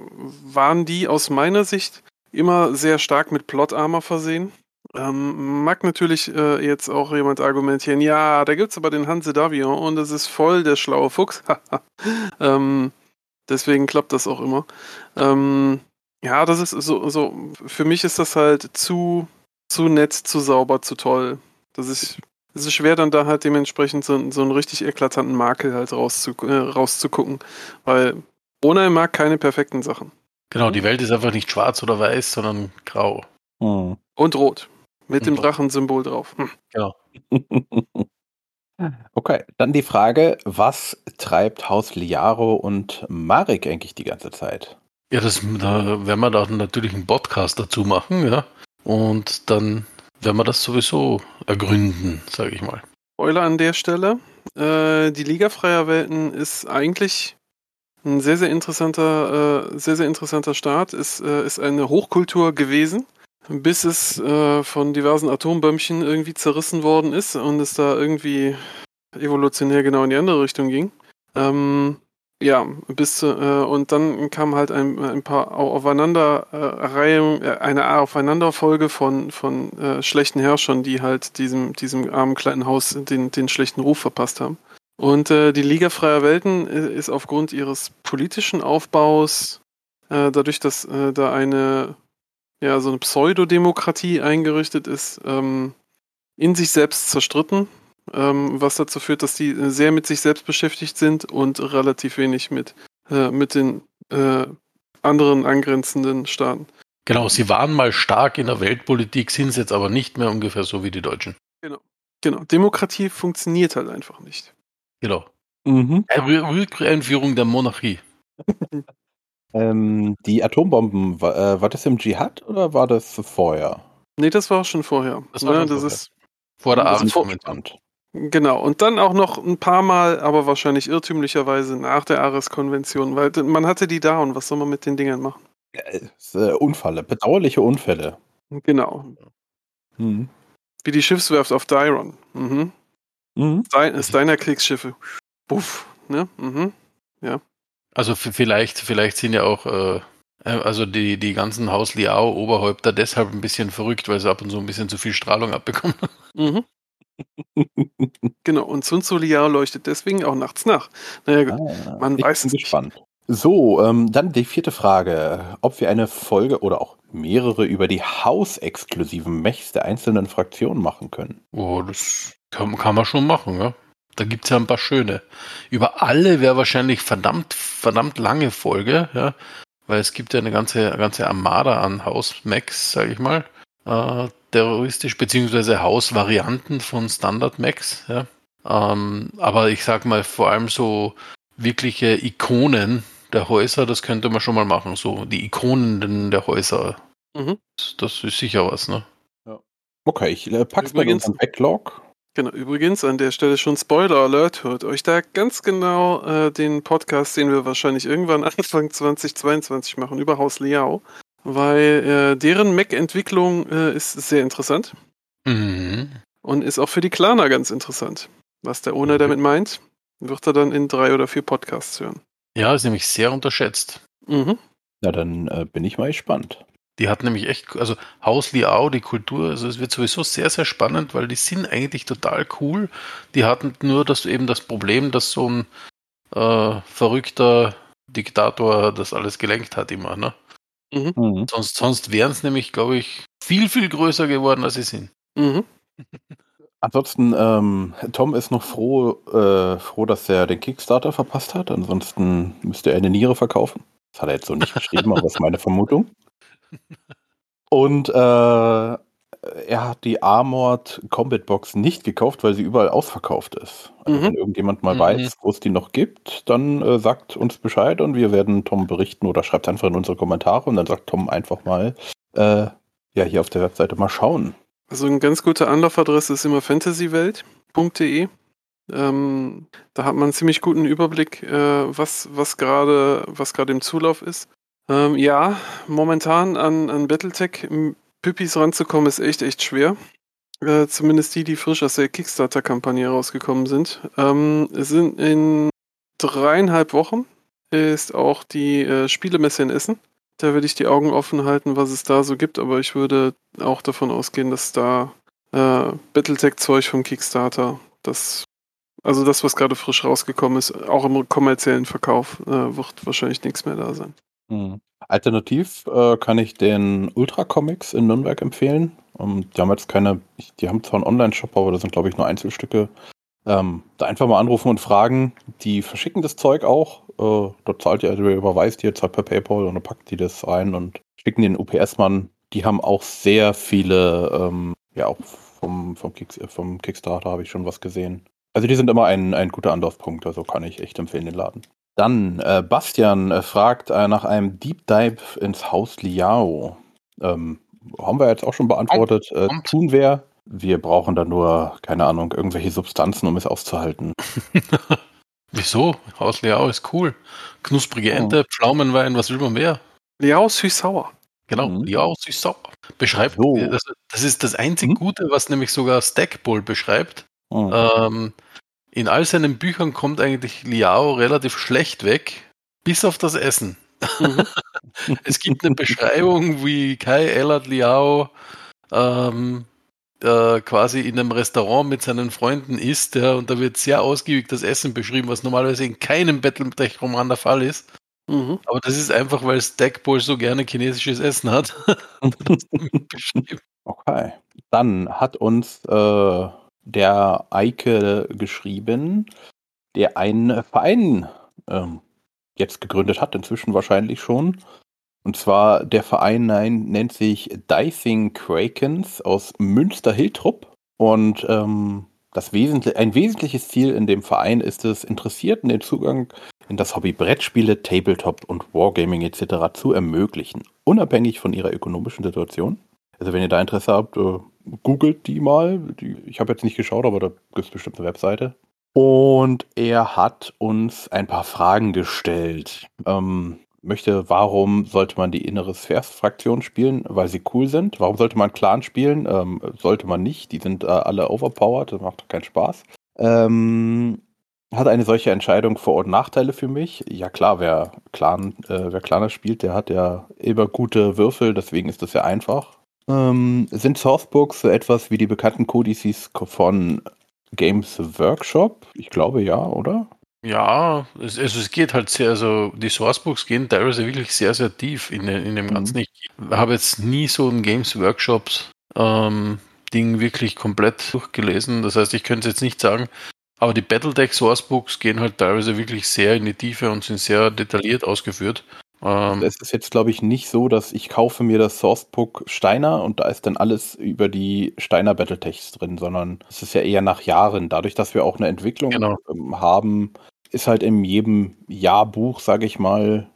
waren die aus meiner Sicht immer sehr stark mit Plot-Armor versehen. Ähm, mag natürlich äh, jetzt auch jemand argumentieren, ja, da gibt's aber den Hanse Davion und das ist voll der schlaue Fuchs. ähm, deswegen klappt das auch immer. Ähm, ja, das ist so, so, für mich ist das halt zu, zu nett, zu sauber, zu toll. Das ist, es ist schwer, dann da halt dementsprechend so, so einen richtig eklatanten Makel halt rauszu, äh, rauszugucken. Weil Onai mag keine perfekten Sachen. Genau, die Welt ist einfach nicht schwarz oder weiß, sondern grau. Hm. Und rot. Mit Und dem. Drachensymbol drauf. Hm. Okay, dann die Frage, was treibt Haus Liaro und Marek eigentlich die ganze Zeit? Ja, das, da werden wir da natürlich einen Podcast dazu machen, ja. Und dann werden wir das sowieso ergründen, sage ich mal. Spoiler an der Stelle. Äh, die Liga freier Welten ist eigentlich ein sehr, sehr interessanter, äh, sehr, sehr interessanter Start. Ist, äh, ist eine Hochkultur gewesen, bis es äh, von diversen Atombömmchen irgendwie zerrissen worden ist und es da irgendwie evolutionär genau in die andere Richtung ging. Ähm, ja, bis äh, und dann kam halt ein, ein paar Au- aufeinander äh, äh, eine Aufeinanderfolge von, von äh, schlechten Herrschern, die halt diesem, diesem armen kleinen Haus den, den schlechten Ruf verpasst haben. Und äh, die Liga freier Welten äh, ist aufgrund ihres politischen Aufbaus, äh, dadurch, dass äh, da eine ja so eine Pseudodemokratie eingerichtet ist, ähm, in sich selbst zerstritten, ähm, was dazu führt, dass die äh, sehr mit sich selbst beschäftigt sind und relativ wenig mit, äh, mit den anderen angrenzenden Staaten. Genau, sie waren mal stark in der Weltpolitik, sind es jetzt aber nicht mehr ungefähr so wie die Deutschen. Genau, Demokratie funktioniert halt einfach nicht. Genau. Mhm. Rü- Rückeinführung der Monarchie. Ähm, die Atombomben, war, äh, war das im Dschihad oder war das vorher? Nee, das war schon vorher. Das war Ja, schon das vorher. ist Vor der Ares-Konvention. Genau, und dann auch noch ein paar Mal, aber wahrscheinlich irrtümlicherweise nach der Ares-Konvention, weil man hatte die da und was soll man mit den Dingern machen? Äh, äh, Unfälle, bedauerliche Unfälle. Genau, Mhm. wie die Schiffswerft auf Dyron. Mhm. Mhm. Stein, Steiner Kriegsschiffe. Buff, ne? Mhm. Also v- vielleicht, vielleicht sind ja auch äh, äh, also die, die ganzen Haus Liao Oberhäupter deshalb ein bisschen verrückt, weil sie ab und zu ein bisschen zu viel Strahlung abbekommen. Mhm. Genau, und Sun Tzu Liao leuchtet deswegen auch nachts nach. Naja, gut. Ah, Man ich weiß es nicht. So, ähm, dann die vierte Frage. Ob wir eine Folge oder auch mehrere über die hausexklusiven Mechs der einzelnen Fraktionen machen können. Oh, das kann, kann man schon machen, ja. Da gibt es ja ein paar schöne. Über alle wäre wahrscheinlich verdammt, verdammt lange Folge, ja. Weil es gibt ja eine ganze, eine ganze Armada an Haus-Max, sage ich mal. Äh, terroristisch, beziehungsweise Hausvarianten von Standard-Max, ja. Ähm, aber ich sag mal, vor allem so wirkliche Ikonen der Häuser, das könnte man schon mal machen. So die Ikonen der Häuser. Mhm. Das ist sicher was, ne? Okay, ich äh, pack's bei Übrigens- unserem Backlog. Genau, übrigens an der Stelle schon Spoiler Alert, hört euch da ganz genau äh, den Podcast, den wir wahrscheinlich irgendwann Anfang 2022 machen, über Haus Liao, weil äh, deren Mac-Entwicklung äh, ist sehr interessant Mhm. und ist auch für die Klaner ganz interessant. Was der Owner Mhm. damit meint, wird er dann in drei oder vier Podcasts hören. Ja, ist nämlich sehr unterschätzt. Mhm. Na, dann äh, bin ich mal gespannt. Die hat nämlich echt, also Haus Liao, die Kultur, also es wird sowieso sehr, sehr spannend, weil die sind eigentlich total cool. Die hatten nur das eben das Problem, dass so ein äh, verrückter Diktator das alles gelenkt hat immer, ne? Mhm. Sonst, sonst wären es nämlich, glaube ich, viel, viel größer geworden, als sie sind. Mhm. Ansonsten, ähm, Tom ist noch froh, äh, froh, dass er den Kickstarter verpasst hat. Ansonsten müsste er eine Niere verkaufen. Das hat er jetzt so nicht geschrieben, aber das ist meine Vermutung. Und äh, er hat die Armored Combat Box nicht gekauft, weil sie überall ausverkauft ist. Also Mhm. wenn irgendjemand mal Mhm. weiß, wo es die noch gibt, dann äh, sagt uns Bescheid und wir werden Tom berichten oder schreibt einfach in unsere Kommentare und dann sagt Tom einfach mal, äh, ja, hier auf der Webseite mal schauen. Also eine ganz gute Anlaufadresse ist immer fantasywelt.de. Ähm, da hat man einen ziemlich guten Überblick, äh, was, was gerade was im Zulauf ist. Ähm, ja, momentan an, an Battletech Püppis ranzukommen ist echt, echt schwer. Äh, zumindest die, die frisch aus der Kickstarter-Kampagne rausgekommen sind. Ähm, sind in dreieinhalb Wochen ist auch die äh, Spielemesse in Essen. Da würde ich die Augen offen halten, was es da so gibt, aber ich würde auch davon ausgehen, dass da äh, Battletech-Zeug vom Kickstarter, das, also das, was gerade frisch rausgekommen ist, auch im kommerziellen Verkauf, äh, wird wahrscheinlich nichts mehr da sein. Mhm. Alternativ äh, kann ich den Ultra Comics in Nürnberg empfehlen. Um, ähm, die haben jetzt keine, die haben zwar einen Online-Shop, aber da sind, glaube ich, nur Einzelstücke. Ähm, da einfach mal anrufen und fragen. Die verschicken das Zeug auch. Äh, dort zahlt ihr, also ihr überweist ihr, zahlt per PayPal und dann packt die das rein und schicken den UPS-Mann. Die haben auch sehr viele, ähm, ja, auch vom, vom, Kick, vom Kickstarter habe ich schon was gesehen. Also die sind immer ein, ein guter Anlaufpunkt, also kann ich echt empfehlen, den Laden. Dann, äh, Bastian äh, fragt äh, nach einem Deep Dive ins Haus Liao. Ähm, haben wir jetzt auch schon beantwortet. Äh, tun wir. Wir brauchen da nur, keine Ahnung, irgendwelche Substanzen, um es auszuhalten. Wieso? Haus Liao ist cool. Knusprige Ente. Pflaumenwein, was will man mehr? Liao süß-sauer. Genau, mhm. Liao süß-sauer. Beschreibt, so. das, das, ist das einzige mhm. Gute, was nämlich sogar Stackbull beschreibt. Mhm. Ähm, in all seinen Büchern kommt eigentlich Liao relativ schlecht weg, bis auf das Essen. Mhm. es gibt eine Beschreibung, wie Kai Ellard Liao ähm, äh, quasi in einem Restaurant mit seinen Freunden isst, ja, und da wird sehr ausgiebig das Essen beschrieben, was normalerweise in keinem Battletech-Roman der Fall ist. Mhm. Aber das ist einfach, weil Stackpole so gerne chinesisches Essen hat. okay. Dann hat uns äh, der Eike geschrieben, der einen Verein ähm, jetzt gegründet hat, inzwischen wahrscheinlich schon. Und zwar der Verein nein, nennt sich Dicing Krakens aus Münster-Hiltrup. Und ähm, das Wesentlich ein wesentliches Ziel in dem Verein ist es, Interessierten den Zugang in das Hobby Brettspiele, Tabletop und Wargaming etc. zu ermöglichen, unabhängig von ihrer ökonomischen Situation. Also wenn ihr da Interesse habt, äh, googelt die mal. Die, ich habe jetzt nicht geschaut, aber da gibt es bestimmt eine Webseite. Und er hat uns ein paar Fragen gestellt. Ähm, möchte, warum sollte man die innere Spheres-Fraktion spielen? Weil sie cool sind. Warum sollte man Clan spielen? Ähm, sollte man nicht. Die sind äh, alle overpowered. Das macht keinen Spaß. Ähm, hat eine solche Entscheidung Vor- und Nachteile für mich? Ja klar, wer Clan, äh, wer Claner spielt, der hat ja immer gute Würfel, deswegen ist das ja einfach. Ähm, sind Sourcebooks so etwas wie die bekannten Codices von Games Workshop? Ich glaube ja, oder? Ja, es, also es geht halt sehr, also die Sourcebooks gehen teilweise wirklich sehr, sehr tief in, in dem Ganzen. Mhm. Ich habe jetzt nie so ein Games Workshops ähm, Ding wirklich komplett durchgelesen. Das heißt, ich könnte es jetzt nicht sagen, aber die Battletech Sourcebooks gehen halt teilweise wirklich sehr in die Tiefe und sind sehr detailliert ausgeführt. Ähm, es ist jetzt, glaube ich, nicht so, dass ich kaufe mir das Sourcebook Steiner und da ist dann alles über die Steiner Battletechs drin, sondern es ist ja eher nach Jahren. Dadurch, dass wir auch eine Entwicklung genau. Ähm, haben, ist halt in jedem Jahrbuch, sage ich mal,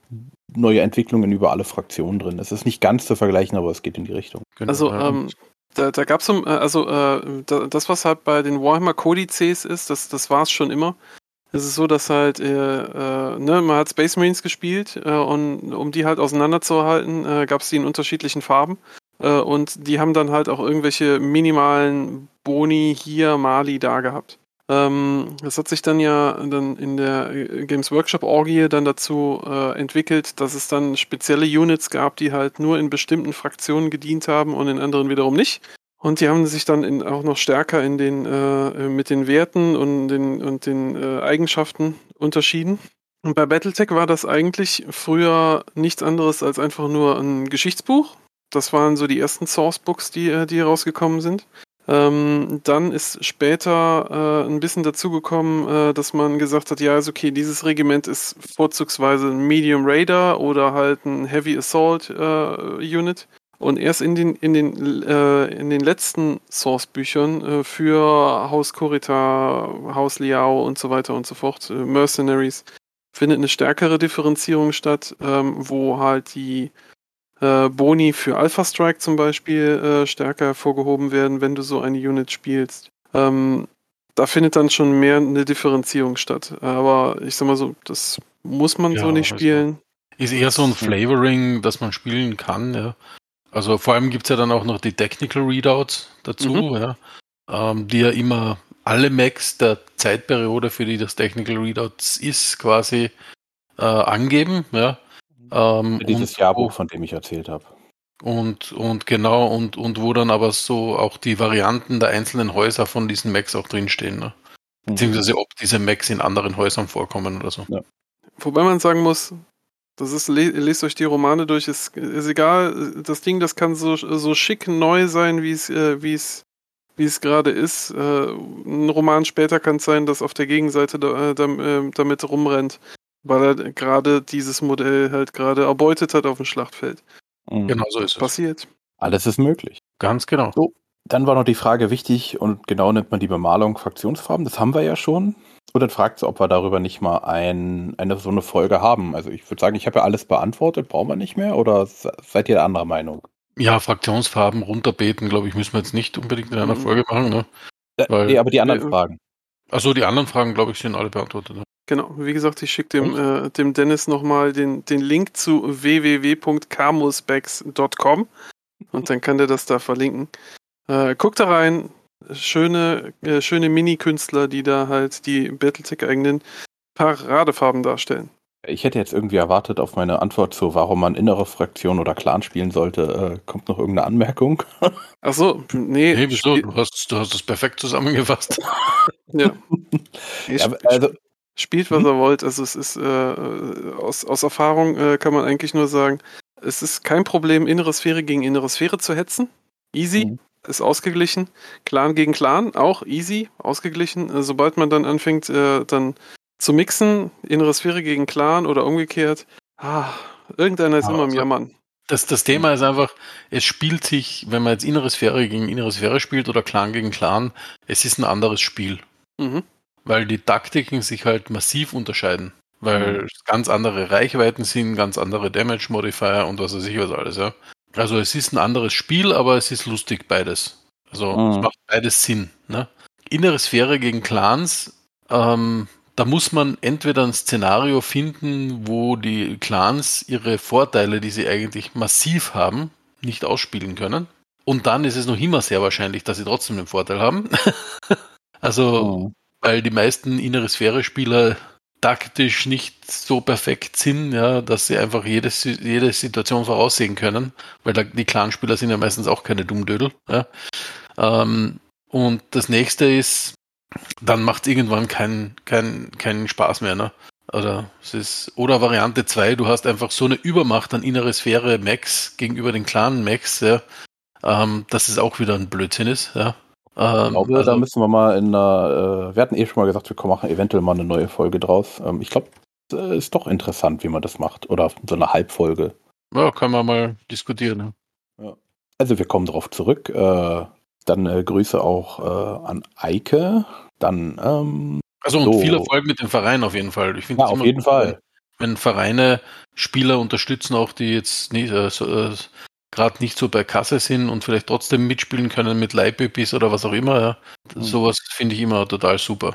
neue Entwicklungen über alle Fraktionen drin. Es ist nicht ganz zu vergleichen, aber es geht in die Richtung. Genau. Also ähm, da, da gab es, äh, also äh, das, was halt bei den Warhammer Codices ist, das, das war es schon immer. Es ist so, dass halt, äh, äh, ne, man hat Space Marines gespielt äh, und um die halt auseinanderzuhalten, äh, gab es die in unterschiedlichen Farben. Äh, und die haben dann halt auch irgendwelche minimalen Boni hier, Mali da gehabt. Ähm, das hat sich dann ja dann in der äh, Games Workshop Orgie dann dazu äh, entwickelt, dass es dann spezielle Units gab, die halt nur in bestimmten Fraktionen gedient haben und in anderen wiederum nicht. Und die haben sich dann in, auch noch stärker in den, äh, mit den Werten und den, und den äh, Eigenschaften unterschieden. Und bei Battletech war das eigentlich früher nichts anderes als einfach nur ein Geschichtsbuch. Das waren so die ersten Sourcebooks, die, äh, die rausgekommen sind. Ähm, dann ist später äh, ein bisschen dazugekommen, äh, dass man gesagt hat, ja, ist okay, dieses Regiment ist vorzugsweise ein Medium Raider oder halt ein Heavy Assault äh, Unit. Und erst in den, in den, äh, in den letzten Source-Büchern äh, für Haus Kurita, Haus Liao und so weiter und so fort, äh, Mercenaries, findet eine stärkere Differenzierung statt, ähm, wo halt die äh, Boni für Alpha Strike zum Beispiel äh, stärker hervorgehoben werden, wenn du so eine Unit spielst. Ähm, da findet dann schon mehr eine Differenzierung statt. Aber ich sag mal so, das muss man Ja, so nicht spielen. Ist eher so ein Flavoring, das man spielen kann, ja. Also vor allem gibt es ja dann auch noch die Technical Readouts dazu, Mhm. ja. Ähm, die ja immer alle Macs der Zeitperiode, für die das Technical Readouts ist, quasi äh, angeben, ja. Ähm, Dieses und Jahrbuch, von dem ich erzählt habe. Und, und genau, und, und wo dann aber so auch die Varianten der einzelnen Häuser von diesen Macs auch drinstehen, ne? Beziehungsweise ob diese Macs in anderen Häusern vorkommen oder so. Wobei man sagen muss, das ist, le lest euch die Romane durch, ist, ist egal, das Ding, das kann so, so schick neu sein, wie es, äh, wie es, wie es gerade ist. Äh, ein Roman später kann es sein, dass auf der Gegenseite da, äh, äh, damit rumrennt, weil er gerade dieses Modell halt gerade erbeutet hat auf dem Schlachtfeld. Mhm. Genau so ist es. Passiert. Alles ist möglich. Ganz genau. Dann war noch die Frage wichtig und genau nennt man die Bemalung Fraktionsfarben. Das haben wir ja schon. Und dann fragt sie, ob wir darüber nicht mal ein, eine so eine Folge haben. Also ich würde sagen, ich habe ja alles beantwortet, brauchen wir nicht mehr oder se- seid ihr der anderer Meinung? Ja, Fraktionsfarben runterbeten, glaube ich, müssen wir jetzt nicht unbedingt in einer Mhm. Folge machen. Ne? Äh, Weil- nee, aber die anderen Ja. Fragen. Achso, die anderen Fragen, glaube ich, sind alle beantwortet. Ne? Genau, wie gesagt, ich schicke dem, äh, dem Dennis nochmal den, den Link zu www.camusbacks.com und dann kann der das da verlinken. Äh, guckt da rein, schöne, äh, schöne Mini-Künstler, die da halt die Battletech-eigenen Paradefarben darstellen. Ich hätte jetzt irgendwie erwartet auf meine Antwort zu, warum man innere Fraktion oder Clan spielen sollte. Äh, kommt noch irgendeine Anmerkung? Ach so, nee. Hey, wieso? Du hast, du hast das perfekt zusammengefasst. Ja. Nee, Ja, also, Spielt, was Mhm. ihr wollt. Also es ist äh, aus, aus Erfahrung äh, kann man eigentlich nur sagen, es ist kein Problem, innere Sphäre gegen innere Sphäre zu hetzen. Easy, Mhm. ist ausgeglichen. Clan gegen Clan, auch easy, ausgeglichen. Äh, sobald man dann anfängt, äh, dann zu mixen, innere Sphäre gegen Clan oder umgekehrt, ah, irgendeiner ist Ja, immer am also- Jammern. Das, das Thema ist einfach, es spielt sich, wenn man jetzt innere Sphäre gegen innere Sphäre spielt oder Clan gegen Clan, es ist ein anderes Spiel. Mhm. Weil die Taktiken sich halt massiv unterscheiden. Weil Mhm. es ganz andere Reichweiten sind, ganz andere Damage Modifier und was weiß ich was alles, ja. Also es ist ein anderes Spiel, aber es ist lustig beides. Also Mhm. es macht beides Sinn. Ne? Innere Sphäre gegen Clans, ähm, da muss man entweder ein Szenario finden, wo die Clans ihre Vorteile, die sie eigentlich massiv haben, nicht ausspielen können. Und dann ist es noch immer sehr wahrscheinlich, dass sie trotzdem den Vorteil haben. also Mhm. Weil die meisten innere Sphäre-Spieler taktisch nicht so perfekt sind, ja, dass sie einfach jede, Si- jede Situation voraussehen können, weil da, die Clanspieler sind ja meistens auch keine Dummdödel. Ja. Ähm, und das nächste ist, dann macht es irgendwann keinen kein, keinen Spaß mehr. Ne? Oder, es ist, oder Variante 2, du hast einfach so eine Übermacht an innere Sphäre Max gegenüber den Clan Max, ja, ähm, dass es auch wieder ein Blödsinn ist. Ja. Ähm, Ich glaube, also- da müssen wir mal in einer, äh, wir hatten eh schon mal gesagt, wir machen eventuell mal eine neue Folge draus. Ähm, ich glaube, äh, ist doch interessant, wie man das macht. Oder so eine Halbfolge. Ja, können wir mal diskutieren. Ja. Also wir kommen drauf zurück. Äh, dann äh, Grüße auch äh, an Eike. Dann, ähm, Also und So. viel Erfolg mit dem Verein auf jeden Fall. Ich finde ja, auf immer jeden gut, Fall. Wenn Vereine Spieler unterstützen, auch die jetzt nicht, äh, so, äh, gerade nicht so bei Kasse sind und vielleicht trotzdem mitspielen können mit Leihbabys oder was auch immer. Ja. Mhm. Sowas finde ich immer total super.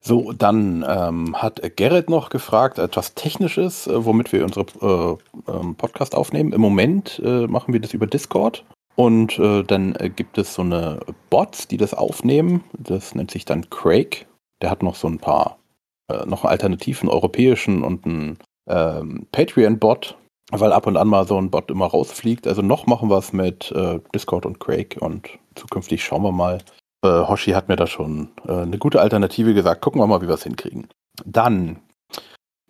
So, dann ähm, hat Gerrit noch gefragt, etwas Technisches, äh, womit wir unsere äh, ähm, Podcast aufnehmen. Im Moment äh, machen wir das über Discord. Und äh, dann äh, gibt es so eine Bots, die das aufnehmen. Das nennt sich dann Craig. Der hat noch so ein paar, äh, noch einen alternativen europäischen und einen ähm, Patreon-Bot, weil ab und an mal so ein Bot immer rausfliegt. Also noch machen wir es mit äh, Discord und Craig und zukünftig schauen wir mal, äh, Hoshi hat mir da schon äh, eine gute Alternative gesagt. Gucken wir mal, wie wir es hinkriegen. Dann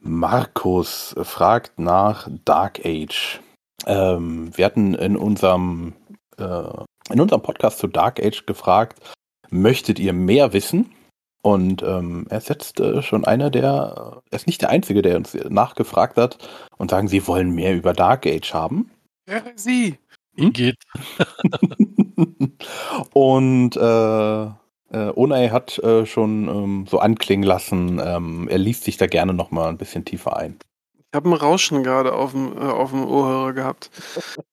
Markus fragt nach Dark Age. Ähm, wir hatten in unserem, äh, in unserem Podcast zu Dark Age gefragt, möchtet ihr mehr wissen? Und ähm, er ist jetzt äh, schon einer der, er ist nicht der Einzige, der uns nachgefragt hat und sagen, sie wollen mehr über Dark Age haben. Sie. Hm? Geht. Und äh, äh, Onei hat äh, schon ähm, so anklingen lassen, ähm, er liest sich da gerne noch mal ein bisschen tiefer ein. Ich habe ein Rauschen gerade auf dem, äh, auf dem Ohrhörer gehabt.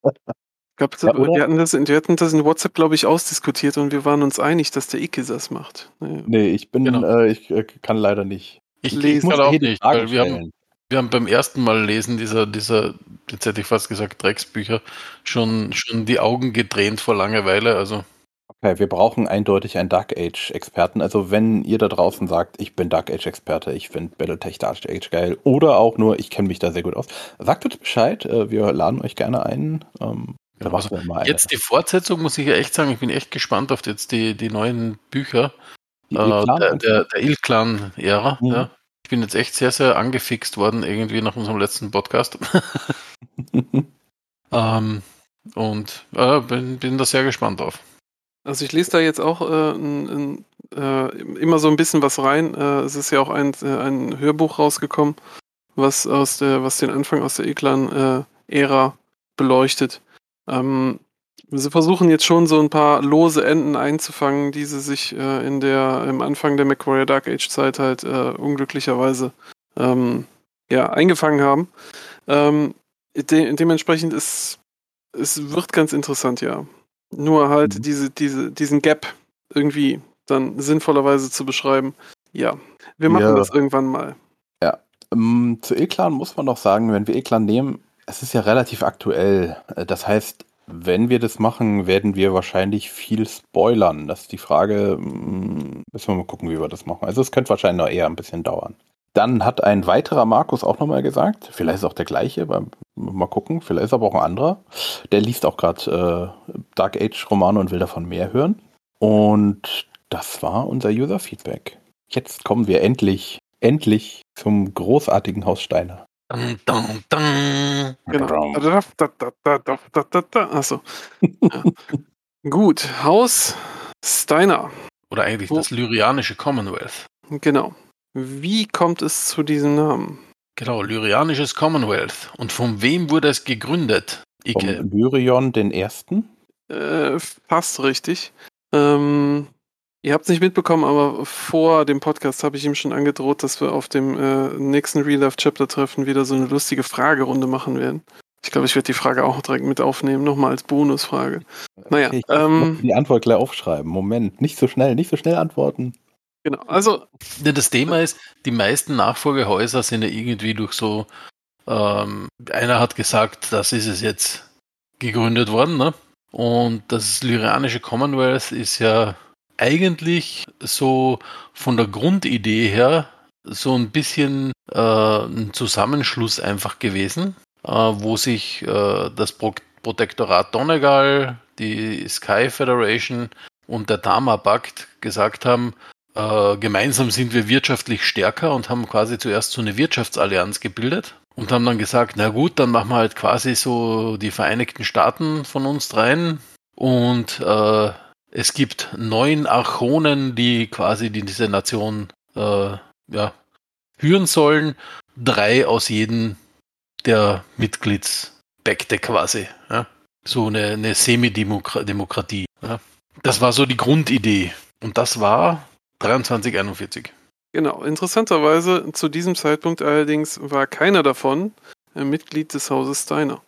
Ich glaub, Ja, wir, hatten das, in- wir hatten das in WhatsApp, glaube ich, ausdiskutiert und wir waren uns einig, dass der Icke das macht. Ja. Nee, ich bin, Genau. äh, ich äh, kann leider nicht. Ich, ich kann auch hier die nicht, Fragen weil wir haben, wir haben beim ersten Mal lesen dieser, dieser, jetzt hätte ich fast gesagt, Drecksbücher, schon, schon die Augen getränt vor Langeweile. Also Okay, wir brauchen eindeutig einen Dark Age-Experten. Also wenn ihr da draußen sagt, ich bin Dark Age-Experte, ich finde Battletech Dark Age geil oder auch nur, ich kenne mich da sehr gut aus, sagt uns Bescheid. äh, Wir laden euch gerne ein. Da Ja, machen wir mal jetzt die Fortsetzung, muss ich ja echt sagen, ich bin echt gespannt auf jetzt die, die neuen Bücher Die äh, Ilklan- der, der, der Il-Clan-Ära. Mhm. Ja. Ich bin jetzt echt sehr, sehr angefixt worden, irgendwie nach unserem letzten Podcast. ähm, und äh, bin, bin da sehr gespannt drauf. Also ich lese da jetzt auch äh, n, n, äh, immer so ein bisschen was rein. Äh, es ist ja auch ein, äh, ein Hörbuch rausgekommen, was aus der, was den Anfang aus der Eklan-Ära beleuchtet. Ähm, sie versuchen jetzt schon so ein paar lose Enden einzufangen, die sie sich äh, in der im Anfang der McQuarrie Dark Age Zeit halt äh, unglücklicherweise ähm, ja, eingefangen haben. Ähm, de dementsprechend ist es wird ganz interessant, ja. Nur halt Mhm. diese, diese, diesen Gap irgendwie dann sinnvollerweise zu beschreiben. Ja, wir machen Ja. das irgendwann mal. Ähm, zu Eklan muss man noch sagen, wenn wir Eklan nehmen, es ist ja relativ aktuell. Äh, Das heißt, wenn wir das machen, werden wir wahrscheinlich viel spoilern. Das ist die Frage, mm, müssen wir mal gucken, wie wir das machen. Also es könnte wahrscheinlich noch eher ein bisschen dauern. Dann hat ein weiterer Markus auch nochmal gesagt, vielleicht ist auch der gleiche, mal gucken, vielleicht ist aber auch ein anderer. Der liest auch gerade äh, Dark Age Romane und will davon mehr hören. Und das war unser User Feedback. Jetzt kommen wir endlich, endlich zum großartigen Haus Steiner. Dun, dun, dun. Genau. Da, da, da, da, da, da, da, da. Achso. Ja. Gut, Haus Steiner. Oder eigentlich Wo- das lyrianische Commonwealth. Genau. Wie kommt es zu diesem Namen? Genau, lyrianisches Commonwealth. Und von wem wurde es gegründet? Ike. Lyrion den Ersten. Äh, fast richtig. Ähm, ihr habt es nicht mitbekommen, aber vor dem Podcast habe ich ihm schon angedroht, dass wir auf dem äh, nächsten Real Life Chapter Treffen wieder so eine lustige Fragerunde machen werden. Ich glaube, ich werde die Frage auch direkt mit aufnehmen, nochmal als Bonusfrage. Naja, Okay, ich ähm, die Antwort gleich aufschreiben. Moment, nicht so schnell, nicht so schnell antworten. Genau, also das Thema ist, die meisten Nachfolgehäuser sind ja irgendwie durch so, ähm, einer hat gesagt, das ist es jetzt gegründet worden, ne? Und das lyrianische Commonwealth ist ja eigentlich so von der Grundidee her so ein bisschen äh, ein Zusammenschluss einfach gewesen, äh, wo sich äh, das Pro Protektorat Donegal, die Sky Federation und der Dama-Pakt gesagt haben, äh, gemeinsam sind wir wirtschaftlich stärker und haben quasi zuerst so eine Wirtschaftsallianz gebildet und haben dann gesagt, na gut, dann machen wir halt quasi so die Vereinigten Staaten von uns dreien und äh, es gibt neun Archonen, die quasi die, diese Nation äh, ja, führen sollen, drei aus jedem der Mitgliedsbäckte quasi. Ja? So eine, eine Semidemokratie. Ja? Das war so die Grundidee. Und das war 2341. Genau, interessanterweise zu diesem Zeitpunkt allerdings war keiner davon äh, Mitglied des Hauses Steiner.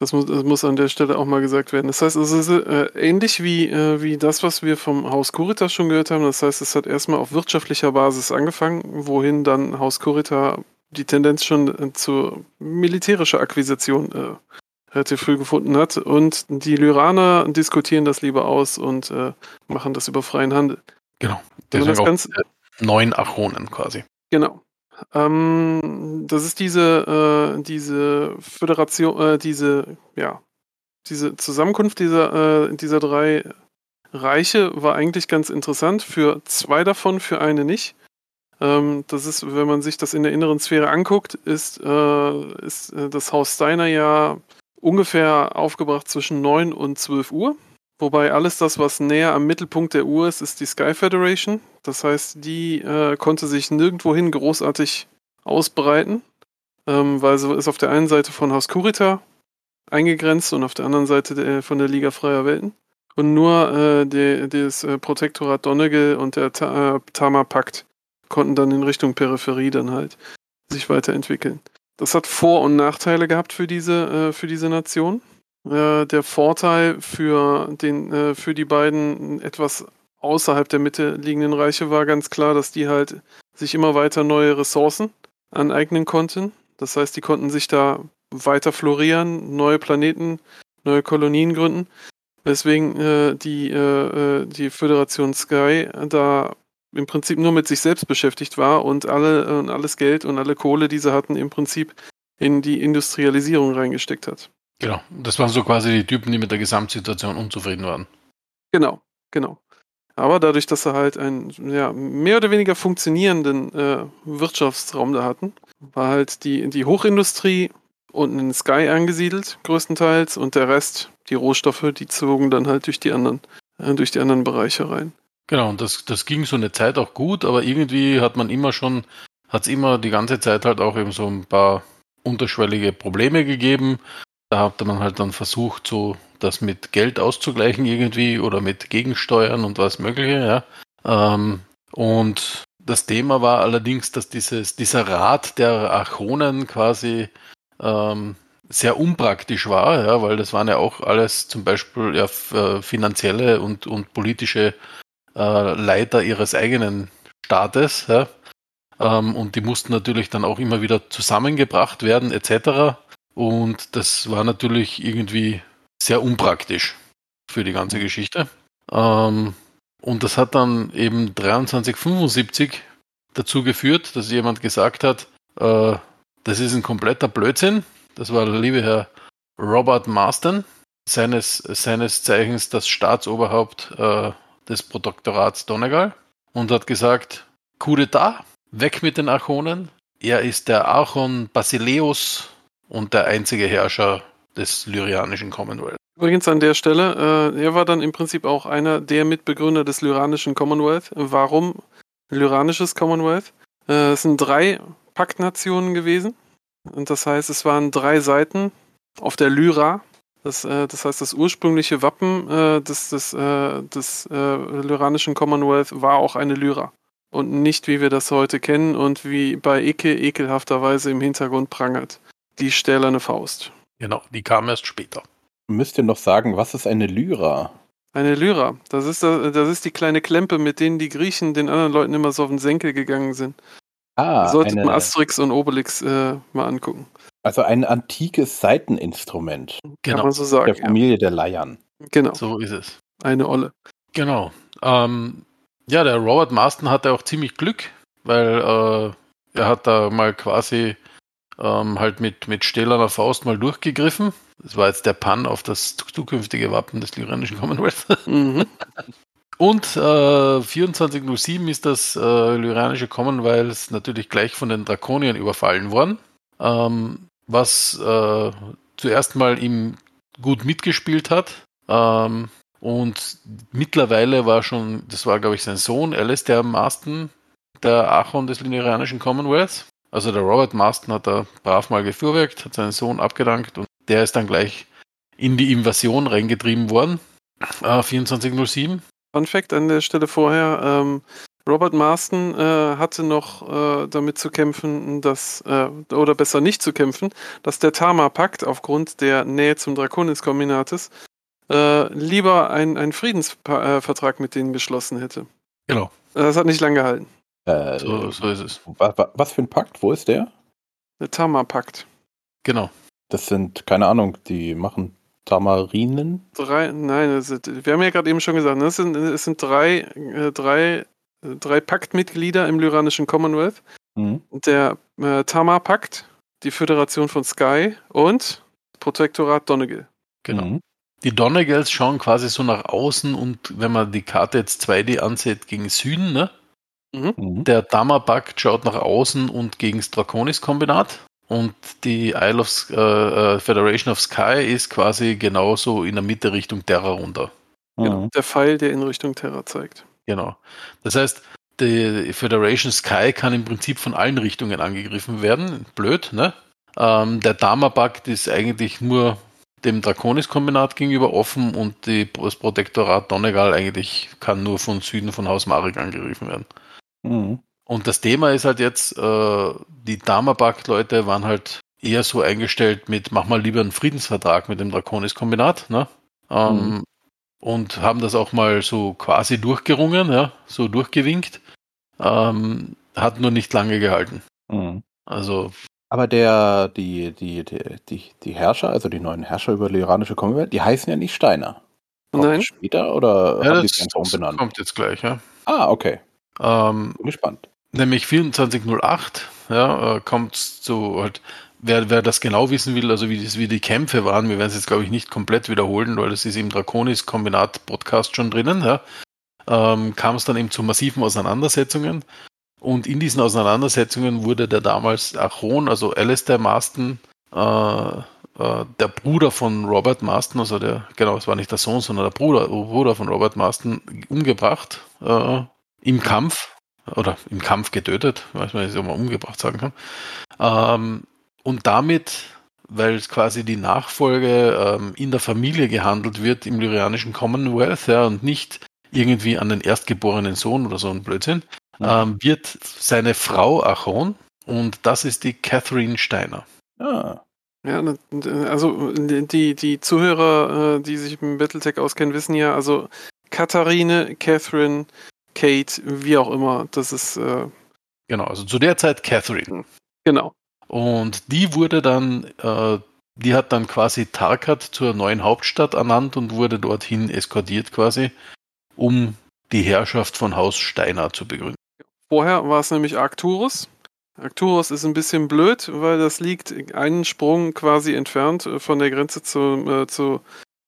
Das muss, das muss an der Stelle auch mal gesagt werden. Das heißt, es ist äh, ähnlich wie, äh, wie das, was wir vom Haus Kurita schon gehört haben. Das heißt, es hat erstmal auf wirtschaftlicher Basis angefangen, wohin dann Haus Kurita die Tendenz schon äh, zu militärischer Akquisition äh, relativ früh gefunden hat. Und die Lyraner diskutieren das lieber aus und äh, machen das über freien Handel. Genau. Deswegen das auch Ganze, neun Archonen quasi. Genau. Ähm, das ist diese, äh, diese Föderation, äh, diese, ja, diese Zusammenkunft dieser, äh, dieser drei Reiche war eigentlich ganz interessant. Für zwei davon, für eine nicht. Ähm, das ist, wenn man sich das in der inneren Sphäre anguckt, ist, äh, ist äh, das Haus Steiner ja ungefähr aufgebracht zwischen 9 und 12 Uhr. Wobei alles das, was näher am Mittelpunkt der Uhr ist, ist die Sky Federation. Das heißt, die äh, konnte sich nirgendwohin großartig ausbreiten, ähm, weil sie ist auf der einen Seite von Haus Kurita eingegrenzt und auf der anderen Seite der, von der Liga Freier Welten. Und nur äh, der, das äh, Protektorat Donegal und der Ta äh, Tama-Pakt konnten dann in Richtung Peripherie dann halt sich weiterentwickeln. Das hat Vor- und Nachteile gehabt für diese, äh, für diese Nation. Äh, der Vorteil für, den, äh, für die beiden etwas außerhalb der Mitte liegenden Reiche war ganz klar, dass die halt sich immer weiter neue Ressourcen aneignen konnten. Das heißt, die konnten sich da weiter florieren, neue Planeten, neue Kolonien gründen. Weswegen äh, die, äh, äh die Föderation Sky da im Prinzip nur mit sich selbst beschäftigt war und alle äh, alles Geld und alle Kohle, die sie hatten, im Prinzip in die Industrialisierung reingesteckt hat. Genau, das waren so quasi die Typen, die mit der Gesamtsituation unzufrieden waren. Genau, genau. Aber dadurch, dass sie halt einen ja, mehr oder weniger funktionierenden äh, Wirtschaftsraum da hatten, war halt die, die Hochindustrie unten in Sky angesiedelt, größtenteils, und der Rest, die Rohstoffe, die zogen dann halt durch die anderen, äh, durch die anderen Bereiche rein. Genau, und das, das ging so eine Zeit auch gut, aber irgendwie hat man immer schon, hat es immer die ganze Zeit halt auch eben so ein paar unterschwellige Probleme gegeben. Da hat man halt dann versucht, so das mit Geld auszugleichen irgendwie oder mit Gegensteuern und was mögliche, ja. Ähm, und das Thema war allerdings, dass dieses, dieser Rat der Archonen quasi ähm, sehr unpraktisch war, ja, weil das waren ja auch alles zum Beispiel ja, äh, finanzielle und, und politische äh, Leiter ihres eigenen Staates. Ja? Ähm, und die mussten natürlich dann auch immer wieder zusammengebracht werden, etc. Und das war natürlich irgendwie sehr unpraktisch für die ganze Geschichte. Ähm, und das hat dann eben 2375 dazu geführt, dass jemand gesagt hat, äh, das ist ein kompletter Blödsinn. Das war der liebe Herr Robert Marston, seines, seines Zeichens das Staatsoberhaupt äh, des Protektorats Donegal und hat gesagt, Coup d'etat, weg mit den Archonen. Er ist der Archon Basileus und der einzige Herrscher des lyrianischen Commonwealth. Übrigens an der Stelle, äh, er war dann im Prinzip auch einer der Mitbegründer des lyranischen Commonwealth. Warum lyranisches Commonwealth? Äh, es sind drei Paktnationen gewesen. Und das heißt, es waren drei Seiten auf der Lyra, das, äh, das heißt, das ursprüngliche Wappen äh, des, des, äh, des äh, lyranischen Commonwealth war auch eine Lyra. Und nicht, wie wir das heute kennen und wie bei Icke ekelhafterweise im Hintergrund prangert. Die stählerne Faust. Genau, die kam erst später. Müsst ihr noch sagen, was ist eine Lyra? Eine Lyra. Das ist, das ist die kleine Klempe, mit denen die Griechen den anderen Leuten immer so auf den Senkel gegangen sind. Ah, Solltet eine... man Asterix und Obelix äh, mal angucken. Also ein antikes Seiteninstrument. Genau. Kann man so sagen. Der Familie ja. der Leiern. Genau. So ist es. Eine Olle. Genau. Ähm, ja, der Robert Marston hatte auch ziemlich Glück, weil äh, er hat da mal quasi ähm, halt mit, mit stählerner Faust mal durchgegriffen. Das war jetzt der Pan auf das zukünftige Wappen des lyranischen Commonwealth. Mhm. Und äh, 2407 ist das äh, lyranische Commonwealth natürlich gleich von den Drakoniern überfallen worden. Ähm, was äh, zuerst mal ihm gut mitgespielt hat. Ähm, und mittlerweile war schon, das war glaube ich sein Sohn, Alistair Marston, der Archon des linearanischen Commonwealth. Also der Robert Marston hat da brav mal gefuhrwerkt, hat seinen Sohn abgedankt und der ist dann gleich in die Invasion reingetrieben worden. Äh, 2407. Fun Fact an der Stelle vorher, ähm, Robert Marston äh, hatte noch äh, damit zu kämpfen, dass, äh, oder besser nicht zu kämpfen, dass der Tama-Pakt aufgrund der Nähe zum Draconis-Kombinates äh, lieber einen Friedensvertrag mit denen geschlossen hätte. Genau. Das hat nicht lange gehalten. Äh, so, so, ist es. Was, was, für ein Pakt? Wo ist der? Der Tama-Pakt. Genau. Das sind, keine Ahnung, die machen Tamarinen? Drei, nein, sind, wir haben ja gerade eben schon gesagt, ne, es, sind, es sind drei, äh, drei drei Paktmitglieder im Lyranischen Commonwealth. Mhm. Der äh, Tama-Pakt, die Föderation von Sky und Protektorat Donegal. Genau. Mhm. Die Donegals schauen quasi so nach außen und wenn man die Karte jetzt 2D ansieht, gegen Süden, ne? Mhm. mhm. Der Tama-Pakt schaut nach außen und gegen das Draconis-Kombinat. Und die Isle of äh, äh, Federation of Sky ist quasi genauso in der Mitte Richtung Terra runter. Genau, der Pfeil, der in Richtung Terra zeigt. Genau. Das heißt, die Federation Sky kann im Prinzip von allen Richtungen angegriffen werden. Blöd, ne? Ähm, der Dama-Pakt ist eigentlich nur dem Draconis-Kombinat gegenüber offen und die, das Protektorat Donegal eigentlich kann nur von Süden von Haus Marek angegriffen werden. Mhm. Und das Thema ist halt jetzt, äh, die Dama-Pakt-Leute waren halt eher so eingestellt mit, mach mal lieber einen Friedensvertrag mit dem Draconis-Kombinat, ne? Ähm, Mhm. Und haben das auch mal so quasi durchgerungen, ja, so durchgewinkt. Ähm, hat nur nicht lange gehalten. Mhm. Also, Aber der, die, die, die, die, die Herrscher, also die neuen Herrscher über die iranische Commonwealth, die heißen ja nicht Steiner. Kommt Nein. Später oder ja, haben die das, einfach das umbenannt? kommt jetzt gleich, ja. Ah, okay. Ähm, gespannt. nämlich 2408, ja, äh, kommt zu halt, wer, wer das genau wissen will, also wie, das, wie die Kämpfe waren, wir werden es jetzt glaube ich nicht komplett wiederholen, weil das ist im Draconis-Kombinat-Podcast schon drinnen, ja, ähm, kam es dann eben zu massiven Auseinandersetzungen und in diesen Auseinandersetzungen wurde der damals Achon, also Alistair Marston, äh, äh, der Bruder von Robert Marston, also der, genau, es war nicht der Sohn, sondern der Bruder, Bruder von Robert Marston, umgebracht äh, im Kampf oder im Kampf getötet, weiß man nicht, ob man umgebracht sagen kann. Ähm, und damit, weil es quasi die Nachfolge ähm, in der Familie gehandelt wird im lyrianischen Commonwealth ja, und nicht irgendwie an den erstgeborenen Sohn oder so ein Blödsinn, ähm, wird seine Frau Achon und das ist die Catherine Steiner. Ah, Ja, ne, also die, die Zuhörer, äh, die sich mit Battletech auskennen, wissen ja, also Katharine, Catherine, Kate, wie auch immer, das ist, äh, Genau, also zu der Zeit Catherine. genau. Und die wurde dann, äh, die hat dann quasi Tarkat zur neuen Hauptstadt ernannt und wurde dorthin eskortiert quasi, um die Herrschaft von Haus Steiner zu begründen. Vorher war es nämlich Arcturus. Arcturus ist ein bisschen blöd, weil das liegt einen Sprung quasi entfernt äh, von der Grenze zum, äh, zu,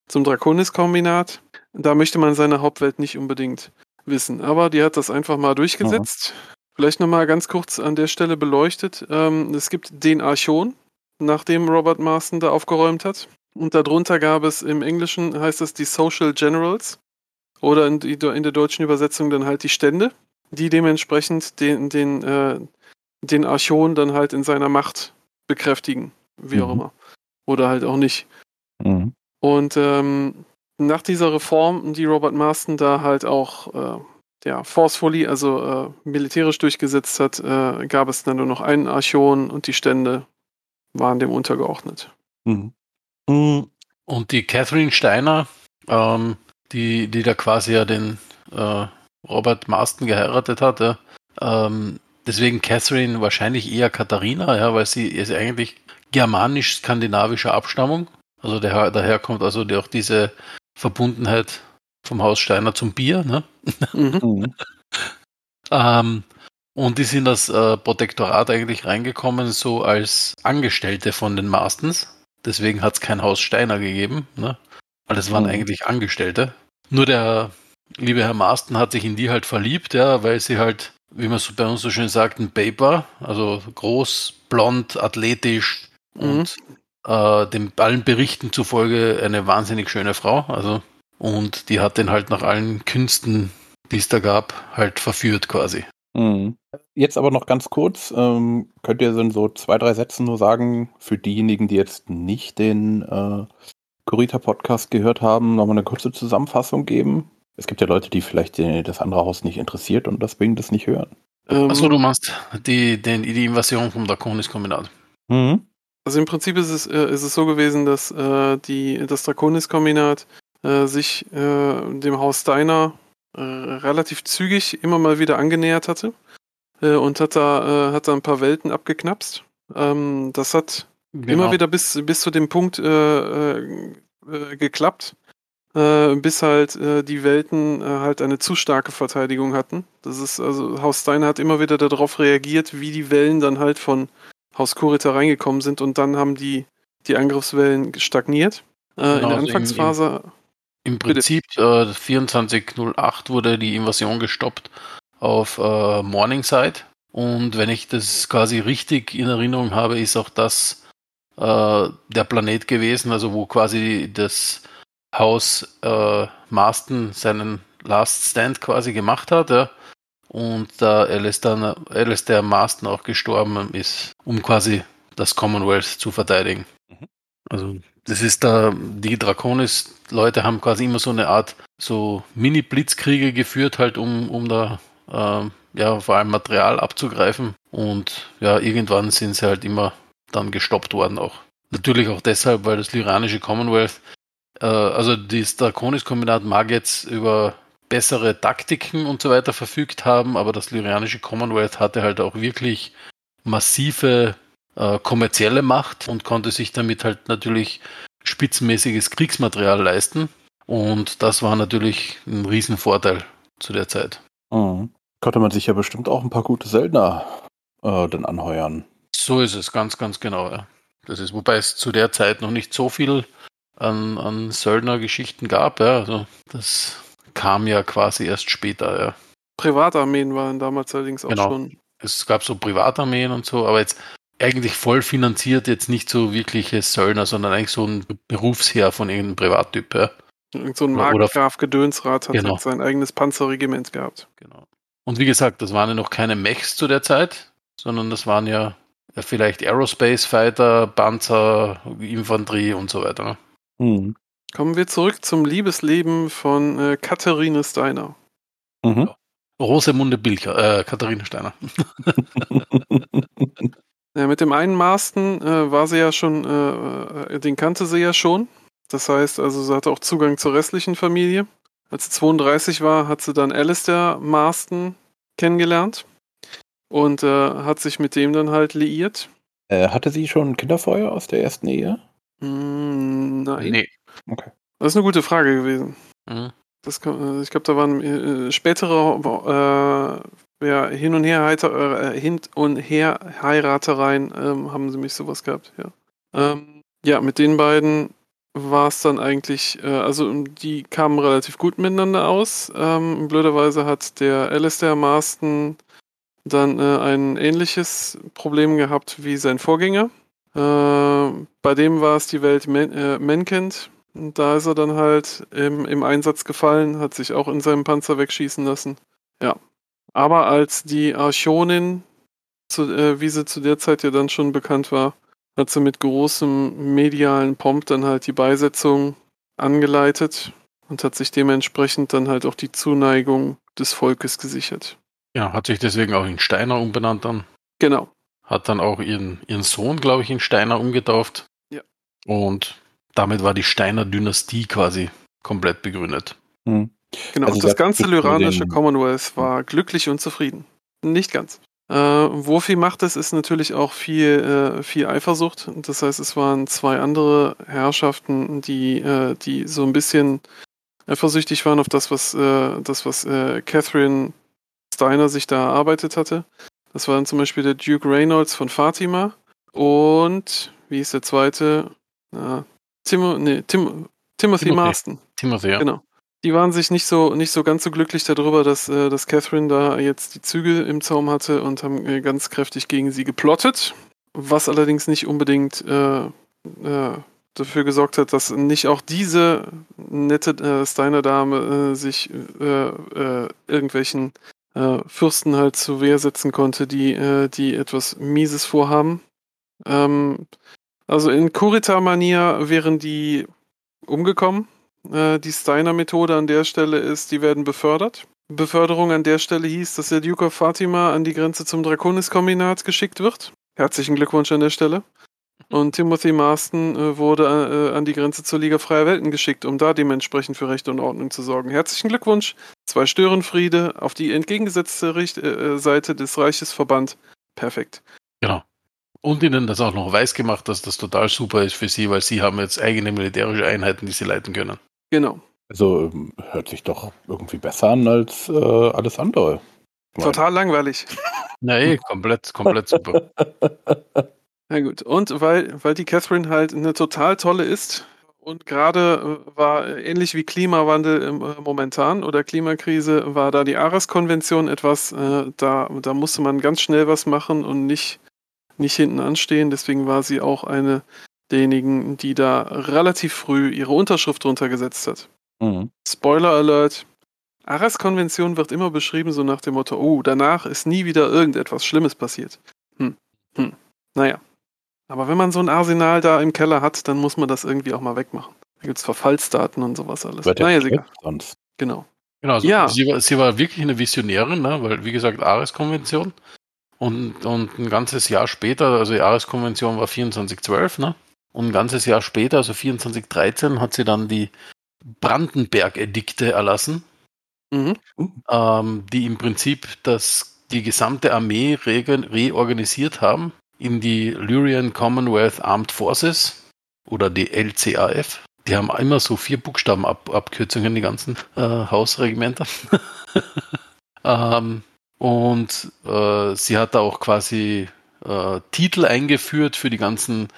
zum Draconis-Kombinat. Da möchte man seine Hauptwelt nicht unbedingt wissen. Aber die hat das einfach mal durchgesetzt. Vielleicht nochmal ganz kurz an der Stelle beleuchtet. Ähm, es gibt den Archon, nachdem Robert Marston da aufgeräumt hat. Und darunter gab es im Englischen, heißt es die Social Generals. Oder in, die, in der deutschen Übersetzung dann halt die Stände die dementsprechend den, den, äh, den Archon dann halt in seiner Macht bekräftigen, wie auch Mhm. immer. Oder halt auch nicht. mhm. Und ähm, nach dieser Reform, die Robert Marston da halt auch äh, ja, forcefully, also äh, militärisch durchgesetzt hat, äh, gab es dann nur noch einen Archon und die Stände waren dem untergeordnet. Mhm. Mhm. Und die Catherine Steiner, ähm, die, die da quasi ja den äh, Robert Marston geheiratet hat, ja, ähm, deswegen Catherine wahrscheinlich eher Katharina, ja, weil sie ist eigentlich germanisch-skandinavischer Abstammung. Also daher, daher kommt also die, auch diese Verbundenheit vom Haus Steiner zum Bier. Ne? Mhm. Mhm. Ähm, und die sind das äh, Protektorat eigentlich reingekommen, so als Angestellte von den Marstons. Deswegen hat es kein Haus Steiner gegeben, ne? weil das waren Mhm. eigentlich Angestellte. Nur der liebe Herr Marston hat sich in die halt verliebt, ja, weil sie halt, wie man so bei uns so schön sagt, ein Paper, also groß, blond, athletisch und äh, dem allen Berichten zufolge eine wahnsinnig schöne Frau. Also und die hat den halt nach allen Künsten, die es da gab, halt verführt quasi. Mhm. Jetzt aber noch ganz kurz, ähm, könnt ihr in so zwei, drei Sätzen nur sagen, für diejenigen, die jetzt nicht den äh, Kurita-Podcast gehört haben, nochmal eine kurze Zusammenfassung geben? Es gibt ja Leute, die vielleicht die, das andere Haus nicht interessiert und deswegen das nicht hören. Ähm, Achso, du meinst die, den, die Invasion vom Draconis-Kombinat. Mhm. Also im Prinzip ist es, äh, ist es so gewesen, dass äh, die, das Draconis-Kombinat äh, sich äh, dem Haus Steiner äh, relativ zügig immer mal wieder angenähert hatte äh, und hat da, hat da ein paar Welten abgeknapst. Ähm, das hat Genau. immer wieder bis, bis zu dem Punkt geklappt, bis halt die Welten halt eine zu starke Verteidigung hatten. Das ist also Haus Steiner hat immer wieder darauf reagiert, wie die Wellen dann halt von Haus Kurita reingekommen sind und dann haben die die Angriffswellen stagniert. Äh, in Genau, der also im- Anfangsphase Im Prinzip äh, 2408 wurde die Invasion gestoppt auf äh, Morningside. Und wenn ich das quasi richtig in Erinnerung habe, ist auch das äh, der Planet gewesen, also wo quasi das Haus äh, Marston seinen Last Stand quasi gemacht hat. Ja. Und da Alistair, Alistair Marston auch gestorben ist, um quasi das Commonwealth zu verteidigen. Mhm. Also das ist da, die Draconis-Leute haben quasi immer so eine Art so Mini-Blitzkriege geführt, halt um, um da ähm, ja vor allem Material abzugreifen. Und ja, irgendwann sind sie halt immer dann gestoppt worden auch. Natürlich auch deshalb, weil das lyranische Commonwealth, äh, also das Draconis-Kombinat mag jetzt über bessere Taktiken und so weiter verfügt haben, aber das lyrianische Commonwealth hatte halt auch wirklich massive äh, kommerzielle Macht und konnte sich damit halt natürlich spitzenmäßiges Kriegsmaterial leisten. Und das war natürlich ein Riesenvorteil zu der Zeit. Mhm. Konnte man sich ja bestimmt auch ein paar gute Söldner äh, dann anheuern. So ist es, ganz, ganz genau. Ja. Das ist, wobei es zu der Zeit noch nicht so viel an, an Söldnergeschichten gab. Ja. Also das kam ja quasi erst später. Ja. Privatarmeen waren damals allerdings auch Genau. schon. Es gab so Privatarmeen und so, aber jetzt eigentlich voll finanziert jetzt nicht so wirkliche Söldner, sondern eigentlich so ein Berufsheer von irgendeinem Privattyp. Ja. Irgend so ein Markgraf Gedönsrat hat Genau. halt sein eigenes Panzerregiment gehabt. Genau. Und wie gesagt, das waren ja noch keine Mechs zu der Zeit, sondern das waren ja ja, vielleicht Aerospace Fighter, Panzer, Infanterie und so weiter. Ne? Mhm. Kommen wir zurück zum Liebesleben von äh, Katharine Steiner. Mhm. Rosemunde Bilcher, äh, Katharina Steiner. Ja, mit dem einen Masten äh, war sie ja schon, äh, äh, den kannte sie ja schon. Das heißt, also sie hatte auch Zugang zur restlichen Familie. Als sie 32 war, hat sie dann Alistair Marston kennengelernt und äh, hat sich mit dem dann halt liiert. Äh, hatte sie schon Kinder vorher aus der ersten Ehe? Hm, nein. Nee. Das ist eine gute Frage gewesen. Mhm. Das äh, ich glaube, da waren äh, spätere äh, ja, hin und her heiter, äh, hin und her Heiratereien ähm, haben sie mich sowas gehabt, ja. Ähm, ja, mit den beiden war es dann eigentlich, äh, also die kamen relativ gut miteinander aus. Ähm, blöderweise hat der Alistair Marston dann äh, ein ähnliches Problem gehabt wie sein Vorgänger. Äh, bei dem war es die Welt Men äh, Menkind. Und da ist er dann halt im, im Einsatz gefallen, hat sich auch in seinem Panzer wegschießen lassen. Ja. Aber als die Archonin, zu, äh, wie sie zu der Zeit ja dann schon bekannt war, hat sie mit großem medialen Pomp dann halt die Beisetzung angeleitet und hat sich dementsprechend dann halt auch die Zuneigung des Volkes gesichert. Ja, hat sich deswegen auch in Steiner umbenannt dann. Genau. Hat dann auch ihren, ihren Sohn, glaube ich, in Steiner umgetauft. Ja. Und damit war die Steiner Dynastie quasi komplett begründet. Mhm. Genau, Also das da ganze lyranische Commonwealth war glücklich und zufrieden. Nicht ganz. Äh, wo viel macht es, ist natürlich auch viel, äh, viel Eifersucht. Das heißt, es waren zwei andere Herrschaften, die, äh, die so ein bisschen eifersüchtig waren auf das, was, äh, das, was äh, Catherine Steiner sich da erarbeitet hatte. Das waren zum Beispiel der Duke Reynolds von Fatima und, wie ist der zweite? Äh, Timo, nee, Tim, Timothy Timothy. Marston. Timothy, ja. Genau. Die waren sich nicht so, nicht so ganz so glücklich darüber, dass, äh, dass Catherine da jetzt die Zügel im Zaum hatte und haben äh, ganz kräftig gegen sie geplottet. Was allerdings nicht unbedingt äh, äh, dafür gesorgt hat, dass nicht auch diese nette äh, Steiner-Dame äh, sich äh, äh, irgendwelchen Fürsten halt zur Wehr setzen konnte, die, die etwas Mieses vorhaben. Ähm, also in Kurita-Manier wären die umgekommen. Äh, die Steiner-Methode an der Stelle ist, die werden befördert. Beförderung an der Stelle hieß, dass der Duke of Fatima an die Grenze zum Draconis-Kombinat geschickt wird. Herzlichen Glückwunsch an der Stelle. Und Timothy Marston äh, wurde äh, an die Grenze zur Liga Freier Welten geschickt, um da dementsprechend für Recht und Ordnung zu sorgen. Herzlichen Glückwunsch. Zwei Störenfriede auf die entgegengesetzte Richt äh, Seite des Reiches verbannt. Perfekt. Genau. Und ihnen das auch noch weiß gemacht, dass das total super ist für sie, weil sie haben jetzt eigene militärische Einheiten, die sie leiten können. Genau. Also ähm, hört sich doch irgendwie besser an als äh, alles andere. Total langweilig. Na eh, komplett, komplett super. Na gut, und weil, weil die Catherine halt eine total tolle ist und gerade äh, war äh, ähnlich wie Klimawandel im, äh, momentan oder Klimakrise, war da die Ares-Konvention etwas, äh, da, da musste man ganz schnell was machen und nicht, nicht hinten anstehen. Deswegen war sie auch eine derjenigen, die da relativ früh ihre Unterschrift drunter gesetzt hat. Mhm. Spoiler Alert. Ares-Konvention wird immer beschrieben so nach dem Motto, oh, danach ist nie wieder irgendetwas Schlimmes passiert. Hm, hm, naja. Aber wenn man so ein Arsenal da im Keller hat, dann muss man das irgendwie auch mal wegmachen. Da gibt es Verfallsdaten und sowas alles. Wird ja naja, egal. sonst. Genau. Genau, also Ja. sie, war, sie war wirklich eine Visionärin, ne? weil, wie gesagt, Ares-Konvention. Und, und ein ganzes Jahr später, also Jahreskonvention war 2412, ne? Und ein ganzes Jahr später, also 2413, hat sie dann die Brandenberg-Edikte erlassen, Mhm. ähm, die im Prinzip das, die gesamte Armee regen- reorganisiert haben in die Lyrian Commonwealth Armed Forces oder die LCAF. Die haben immer so vier Buchstabenabkürzungen, die ganzen äh, Hausregimenter. ähm, und äh, sie hat da auch quasi äh, Titel eingeführt für die ganzen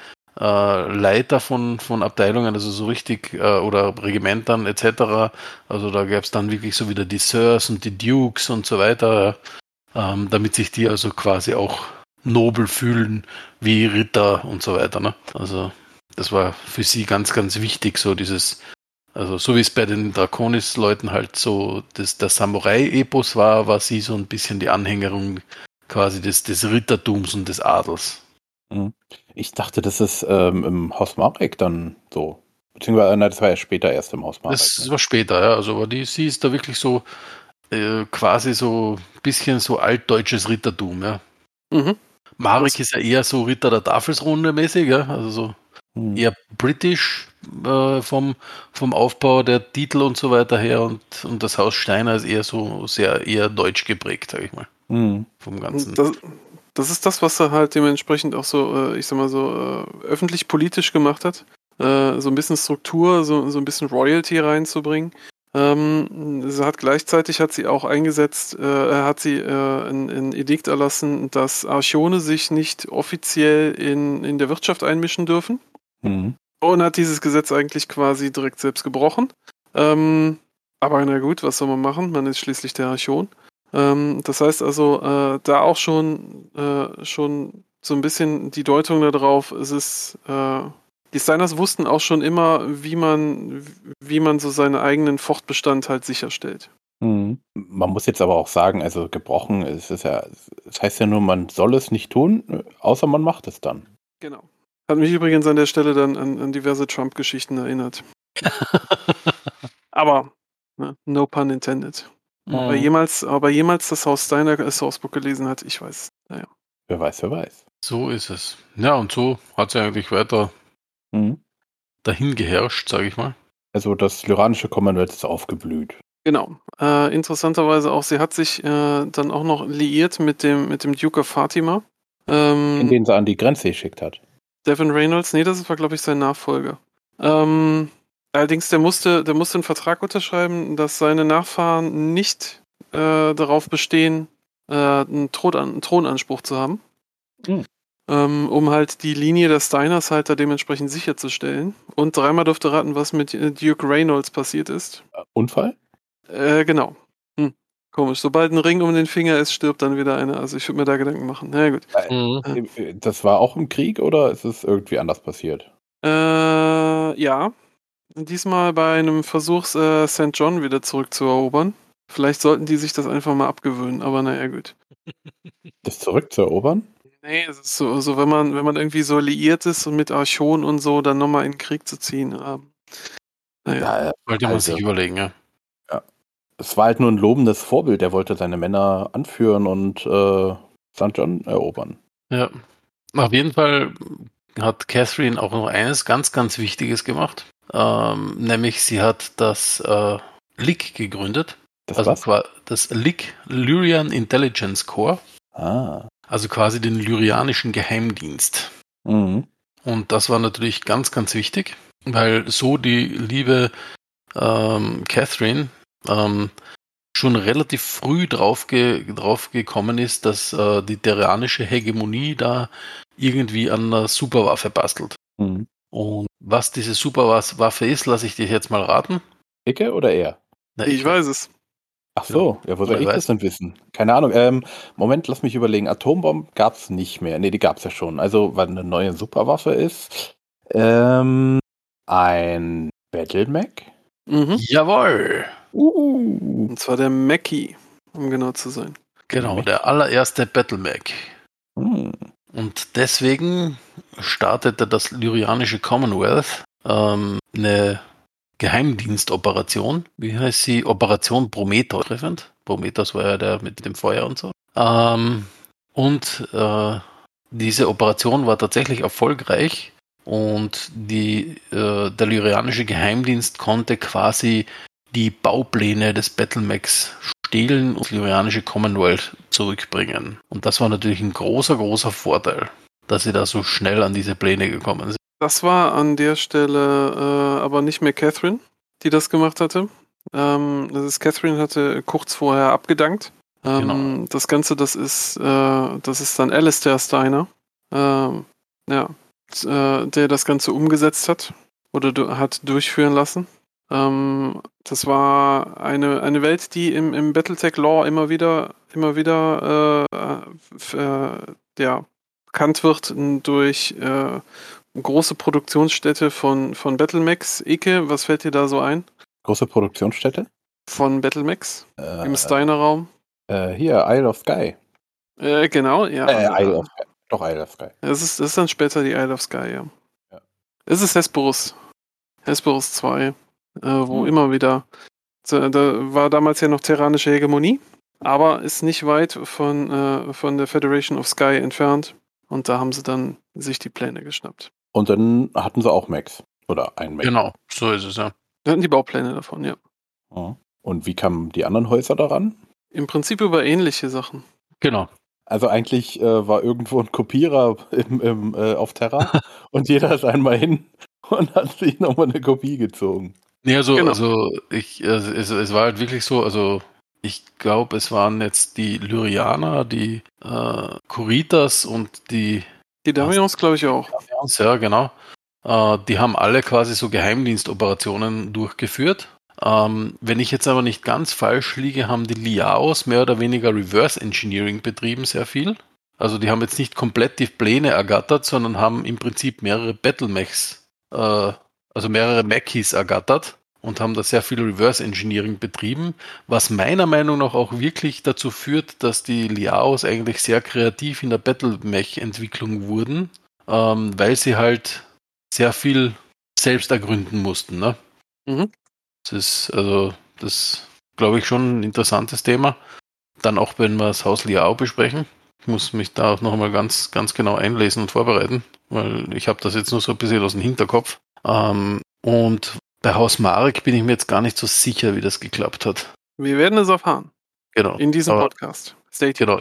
äh, Leiter von, von Abteilungen, also so richtig, äh, oder Regimentern etc. Also da gab es dann wirklich so wieder die Sirs und die Dukes und so weiter, ähm, damit sich die also quasi auch nobel fühlen wie Ritter und so weiter. Ne? Also das war für sie ganz, ganz wichtig, so dieses, also so wie es bei den Draconis-Leuten halt so das, der Samurai-Epos war, war sie so ein bisschen die Anhängerung quasi des, des Rittertums und des Adels. Ich dachte, das ist ähm, im Haus Marek dann so. Beziehungsweise, nein, das war ja später erst im Haus Marek. Das ne? war später, ja. Also aber die, sie ist da wirklich so äh, quasi so ein bisschen so altdeutsches Rittertum, ja. Mhm. Marek ist ja eher so Ritter der Tafelsrunde mäßig, ja. Also so Hm. eher britisch äh, vom, vom Aufbau der Titel und so weiter her und, und das Haus Steiner ist eher so sehr eher deutsch geprägt, sag ich mal. Hm. Vom Ganzen. Das, das ist das, was er halt dementsprechend auch so, äh, ich sag mal so, äh, öffentlich politisch gemacht hat. Äh, so ein bisschen Struktur, so, so ein bisschen Royalty reinzubringen. Ähm, sie hat gleichzeitig hat sie auch eingesetzt, äh, hat sie äh, ein, ein Edikt erlassen, dass Archone sich nicht offiziell in, in der Wirtschaft einmischen dürfen. Hm. Und hat dieses Gesetz eigentlich quasi direkt selbst gebrochen. Ähm, aber na gut, was soll man machen? Man ist schließlich der Archon. Ähm, das heißt also, äh, da auch schon, äh, schon so ein bisschen die Deutung darauf, es ist, äh, die Steiners wussten auch schon immer, wie man, wie man so seinen eigenen Fortbestand halt sicherstellt. Hm. Man muss jetzt aber auch sagen, also gebrochen ist es ja, das heißt ja nur, man soll es nicht tun, außer man macht es dann. Genau. Hat mich übrigens an der Stelle dann an, an diverse Trump-Geschichten erinnert. Aber, ne, no pun intended. Aber Mhm. jemals, aber jemals das Haus Steiner äh, Sourcebook gelesen hat, ich weiß. Naja. Wer weiß, wer weiß. so ist es. Ja, und so hat sie eigentlich weiter Hm. dahin geherrscht, sage ich mal. Also das lyranische Commonwealth ist aufgeblüht. Genau. Äh, interessanterweise auch, sie hat sich äh, dann auch noch liiert mit dem, mit dem Duke of Fatima. Ähm, In den sie an die Grenze geschickt hat. Devin Reynolds, nee, das war, glaube ich, sein Nachfolger. Ähm, allerdings, der musste, der musste einen Vertrag unterschreiben, dass seine Nachfahren nicht äh, darauf bestehen, äh, einen, Thron, einen Thronanspruch zu haben. Hm. Ähm, um halt die Linie der Steiners halt da dementsprechend sicherzustellen. Und dreimal dürfte raten, was mit äh, Duke Reynolds passiert ist. Unfall? Äh, genau. Komisch. Sobald ein Ring um den Finger ist, stirbt dann wieder einer. Also ich würde mir da Gedanken machen. Na ja, gut. Äh, Das war auch im Krieg oder ist es irgendwie anders passiert? Äh, ja. Diesmal bei einem Versuch, äh, St. John wieder zurückzuerobern. Vielleicht sollten die sich das einfach mal abgewöhnen, aber naja, gut. Das zurückzuerobern? Nee, es ist so, so wenn man, wenn man irgendwie so liiert ist und mit Archon und so, dann nochmal in den Krieg zu ziehen. Ähm, naja. Ja, Wollte man Also- sich überlegen, ja. Es war halt nur ein lobendes Vorbild. Er wollte seine Männer anführen und äh, St. John erobern. Ja. Auf jeden Fall hat Catherine auch noch eines ganz, ganz Wichtiges gemacht. Ähm, nämlich sie hat das äh, LIC gegründet. Das also was? das LIC, Lyrian Intelligence Corps. Ah. Also quasi den lyrianischen Geheimdienst. Mhm. Und das war natürlich ganz, ganz wichtig, weil so die liebe ähm, Catherine ähm, schon relativ früh drauf, ge drauf gekommen ist, dass äh, die terranische Hegemonie da irgendwie an einer Superwaffe bastelt. Mhm. Und was diese Superwaffe ist, lasse ich dir jetzt mal raten. Icke oder er? Na, ich weiß es. Ach so, ja, wo soll ich weiß. das denn wissen? Keine Ahnung. Ähm, Moment, lass mich überlegen. Atombomben gab es nicht mehr. Nee, die gab es ja schon. Also, weil eine neue Superwaffe ist. Ähm, ein Battle-Mac? Mhm. Jawohl! Uh. Und zwar der Mackie, um genau zu sein. Genau, der allererste Battle Mac. Hm. Und deswegen startete das Lyrianische Commonwealth ähm, eine Geheimdienstoperation. Wie heißt sie? Operation Prometheus treffend. Prometheus war ja der mit dem Feuer und so. Ähm, Und äh, diese Operation war tatsächlich erfolgreich und die, äh, der lyrianische Geheimdienst konnte quasi die Baupläne des Battlemax stehlen und das lyrianische Commonwealth zurückbringen. Und das war natürlich ein großer, großer Vorteil, dass sie da so schnell an diese Pläne gekommen sind. Das war an der Stelle äh, aber nicht mehr Catherine, die das gemacht hatte. Ähm, das ist Catherine hatte kurz vorher abgedankt. Ähm, Genau. Das Ganze, das ist, äh, das ist dann Alistair Steiner, ähm, ja, äh, der das Ganze umgesetzt hat oder hat durchführen lassen. Ähm, das war eine, eine Welt, die im, im Battletech-Law immer wieder, immer wieder äh, äh, ja, bekannt wird durch äh, große Produktionsstätte von, von Battlemax. Ike, was fällt dir da so ein? Große Produktionsstätte? Von Battlemax Äh, im Steiner-Raum? äh, hier, Isle of Sky. Äh, genau, ja. Äh, Isle of Sky. Doch, Isle of Sky. Das ist, das ist dann später die Isle of Sky, ja. Ja. Es ist Hesperus. Hesperus 2, äh, wo Hm. immer wieder. Da, da war damals ja noch terranische Hegemonie, aber ist nicht weit von, äh, von der Federation of Sky entfernt. Und da haben sie dann sich die Pläne geschnappt. Und dann hatten sie auch Max. Oder ein Max. Genau, so ist es ja. Wir hatten die Baupläne davon, ja. Ja. Und wie kamen die anderen Häuser daran? Im Prinzip über ähnliche Sachen. Genau. Also eigentlich äh, war irgendwo ein Kopierer im, im, äh, auf Terra und jeder ist einmal hin und hat sich nochmal eine Kopie gezogen. Nee, also, Genau. also ich, äh, es, es war halt wirklich so, also ich glaube, es waren jetzt die Lyrianer, die äh, Kuritas und die Die Damions, glaube ich, auch. Damians, ja, genau. Äh, die haben alle quasi so Geheimdienstoperationen durchgeführt. Ähm, wenn ich jetzt aber nicht ganz falsch liege, haben die Liaos mehr oder weniger Reverse Engineering betrieben, sehr viel. Also die haben jetzt nicht komplett die Pläne ergattert, sondern haben im Prinzip mehrere Battlemechs, äh, also mehrere Mackies ergattert und haben da sehr viel Reverse Engineering betrieben, was meiner Meinung nach auch wirklich dazu führt, dass die Liaos eigentlich sehr kreativ in der Battlemech-Entwicklung wurden, ähm, weil sie halt sehr viel selbst ergründen mussten. Ne? Mhm. Das ist also, das glaube ich schon ein interessantes Thema. Dann auch, wenn wir das Haus Liao besprechen. Ich muss mich da auch noch einmal ganz, ganz genau einlesen und vorbereiten, weil ich habe das jetzt nur so ein bisschen aus dem Hinterkopf. Ähm, und bei Haus Marek bin ich mir jetzt gar nicht so sicher, wie das geklappt hat. Wir werden es erfahren. Genau. In diesem Aber- Podcast. Stay tuned. Genau,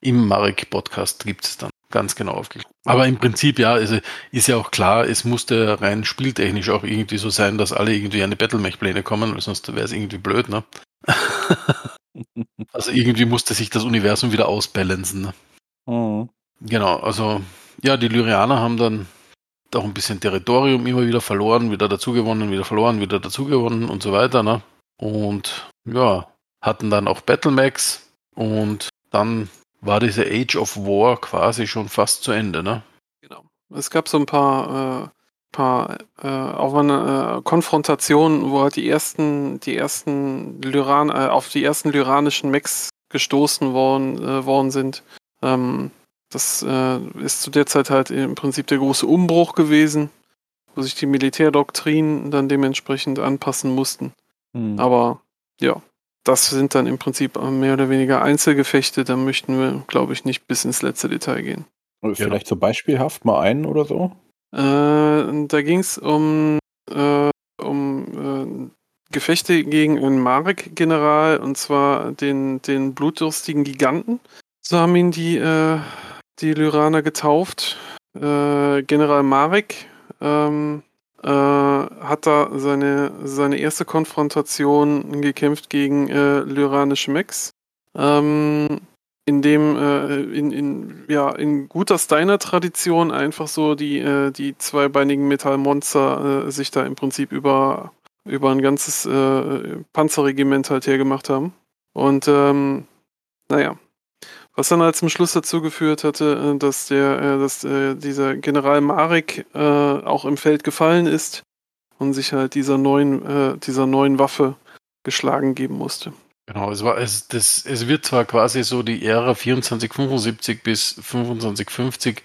im Marek-Podcast gibt es dann ganz genau aufgeklärt. Aber im Prinzip, ja, also ist ja auch klar, es musste rein spieltechnisch auch irgendwie so sein, dass alle irgendwie an die Battlemech-Pläne kommen, weil sonst wäre es irgendwie blöd, ne? also irgendwie musste sich das Universum wieder ausbalancen. Ne? Mhm. Genau, also ja, die Lyrianer haben dann auch ein bisschen Territorium immer wieder verloren, wieder dazugewonnen, wieder verloren, wieder dazugewonnen und so weiter, ne? Und ja, hatten dann auch Battlemax und dann war diese Age of War quasi schon fast zu Ende, ne? Genau. Es gab so ein paar, äh, paar äh, auch eine, äh, Konfrontationen, wo halt die ersten, die ersten Lyran, äh, auf die ersten lyranischen Mechs gestoßen worden, äh, worden sind. Ähm, das äh, ist zu der Zeit halt im Prinzip der große Umbruch gewesen, wo sich die Militärdoktrinen dann dementsprechend anpassen mussten. Mhm. Aber ja, das sind dann im Prinzip mehr oder weniger Einzelgefechte. Da möchten wir, glaube ich, nicht bis ins letzte Detail gehen. Vielleicht so beispielhaft mal einen oder so? Äh, da ging es um, äh, um äh, Gefechte gegen einen Marek-General und zwar den, den blutdürstigen Giganten. So haben ihn die, äh, die Lyraner getauft. Äh, General Marek ähm, äh, hat da seine, seine erste Konfrontation gekämpft gegen äh, lyranische Mechs. Ähm, in dem äh, in, in, ja, in guter Steiner-Tradition einfach so die, äh, die zweibeinigen Metallmonster äh, sich da im Prinzip über, über ein ganzes äh, Panzerregiment halt hergemacht haben. Und ähm, naja, was dann halt zum Schluss dazu geführt hatte, äh, dass der, äh, dass äh, dieser General Marek auch im Feld gefallen ist und sich halt dieser neuen, dieser neuen Waffe geschlagen geben musste. Genau, es war es, das, es wird zwar quasi so die Ära 2475 bis 2550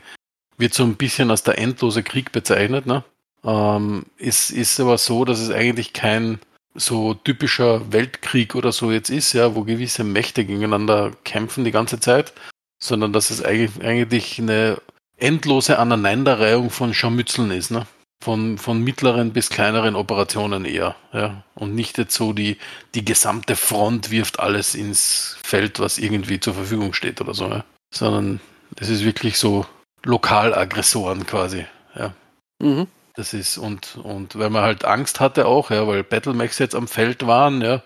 wird so ein bisschen als der endlose Krieg bezeichnet, ne? Ähm, es ist aber so, dass es eigentlich kein so typischer Weltkrieg oder so jetzt ist, ja, wo gewisse Mächte gegeneinander kämpfen die ganze Zeit, sondern dass es eigentlich, eine endlose Aneinanderreihung von Scharmützeln ist, ne? Von, von mittleren bis kleineren Operationen eher, ja. Und nicht jetzt so die, die gesamte Front wirft alles ins Feld, was irgendwie zur Verfügung steht oder so, ja. Sondern es ist wirklich so Lokalaggressoren quasi, ja. Mhm. Das ist, und, und weil man halt Angst hatte auch, ja, weil Battlemax jetzt am Feld waren, ja,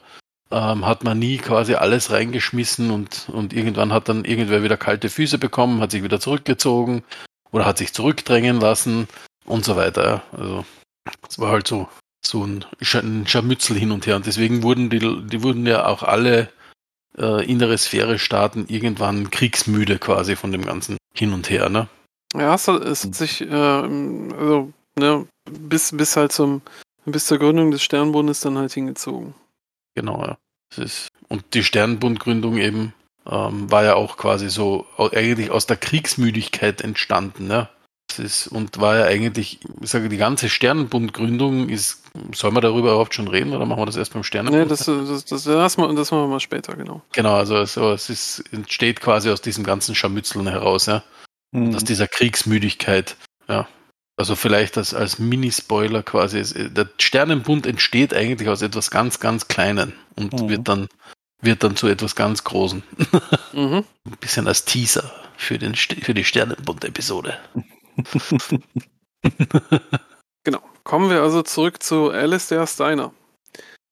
ähm, hat man nie quasi alles reingeschmissen und, und irgendwann hat dann irgendwer wieder kalte Füße bekommen, hat sich wieder zurückgezogen oder hat sich zurückdrängen lassen und so weiter. Ja. Also es war halt so, so ein, Sch ein Scharmützel hin und her. Und deswegen wurden die, die wurden ja auch alle äh, innere Sphäre-Staaten irgendwann kriegsmüde quasi von dem ganzen Hin und Her, ne? Ja, es hat, es hat sich, äh, also, ne, bis, bis halt zum, bis zur Gründung des Sternbundes dann halt hingezogen. Genau, ja. Das ist, und die Sternbundgründung eben ähm, war ja auch quasi so eigentlich aus der Kriegsmüdigkeit entstanden, ne? Das ist, und war ja eigentlich, ich sage, die ganze Sternenbundgründung ist, soll man darüber überhaupt schon reden oder machen wir das erst beim Sternenbund? Ne, das, das, das, das, machen wir- das machen wir mal später, genau. genau, also, also es ist, entsteht quasi aus diesem ganzen Scharmützeln heraus, ja. Mhm. aus dieser Kriegsmüdigkeit. Ja. Also vielleicht als, als Mini-Spoiler quasi. Der Sternenbund entsteht eigentlich aus etwas ganz, ganz Kleinen und Mhm. wird dann wird dann zu etwas ganz Großen. Mhm. Ein bisschen als Teaser für, den, für die Sternenbund-Episode. Genau. Kommen wir also zurück zu Alistair Steiner,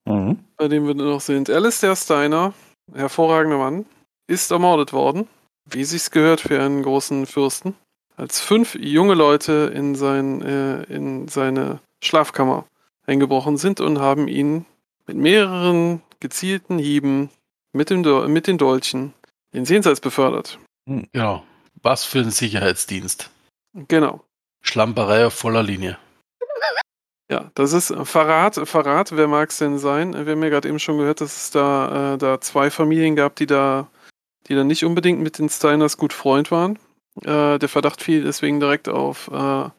Mhm. bei dem wir noch sind. Alistair Steiner, hervorragender Mann, ist ermordet worden, wie sich's gehört für einen großen Fürsten, als fünf junge Leute in, sein, äh, in seine Schlafkammer eingebrochen sind und haben ihn mit mehreren gezielten Hieben mit, dem Do mit den Dolchen ins Jenseits befördert. Genau. Was für ein Sicherheitsdienst. Genau. Schlamperei auf voller Linie. Ja, das ist Verrat. Verrat, wer mag es denn sein? Wir haben ja gerade eben schon gehört, dass es da, äh, da zwei Familien gab, die da, die da nicht unbedingt mit den Steiners gut Freund waren. Äh, der Verdacht fiel deswegen direkt auf, äh,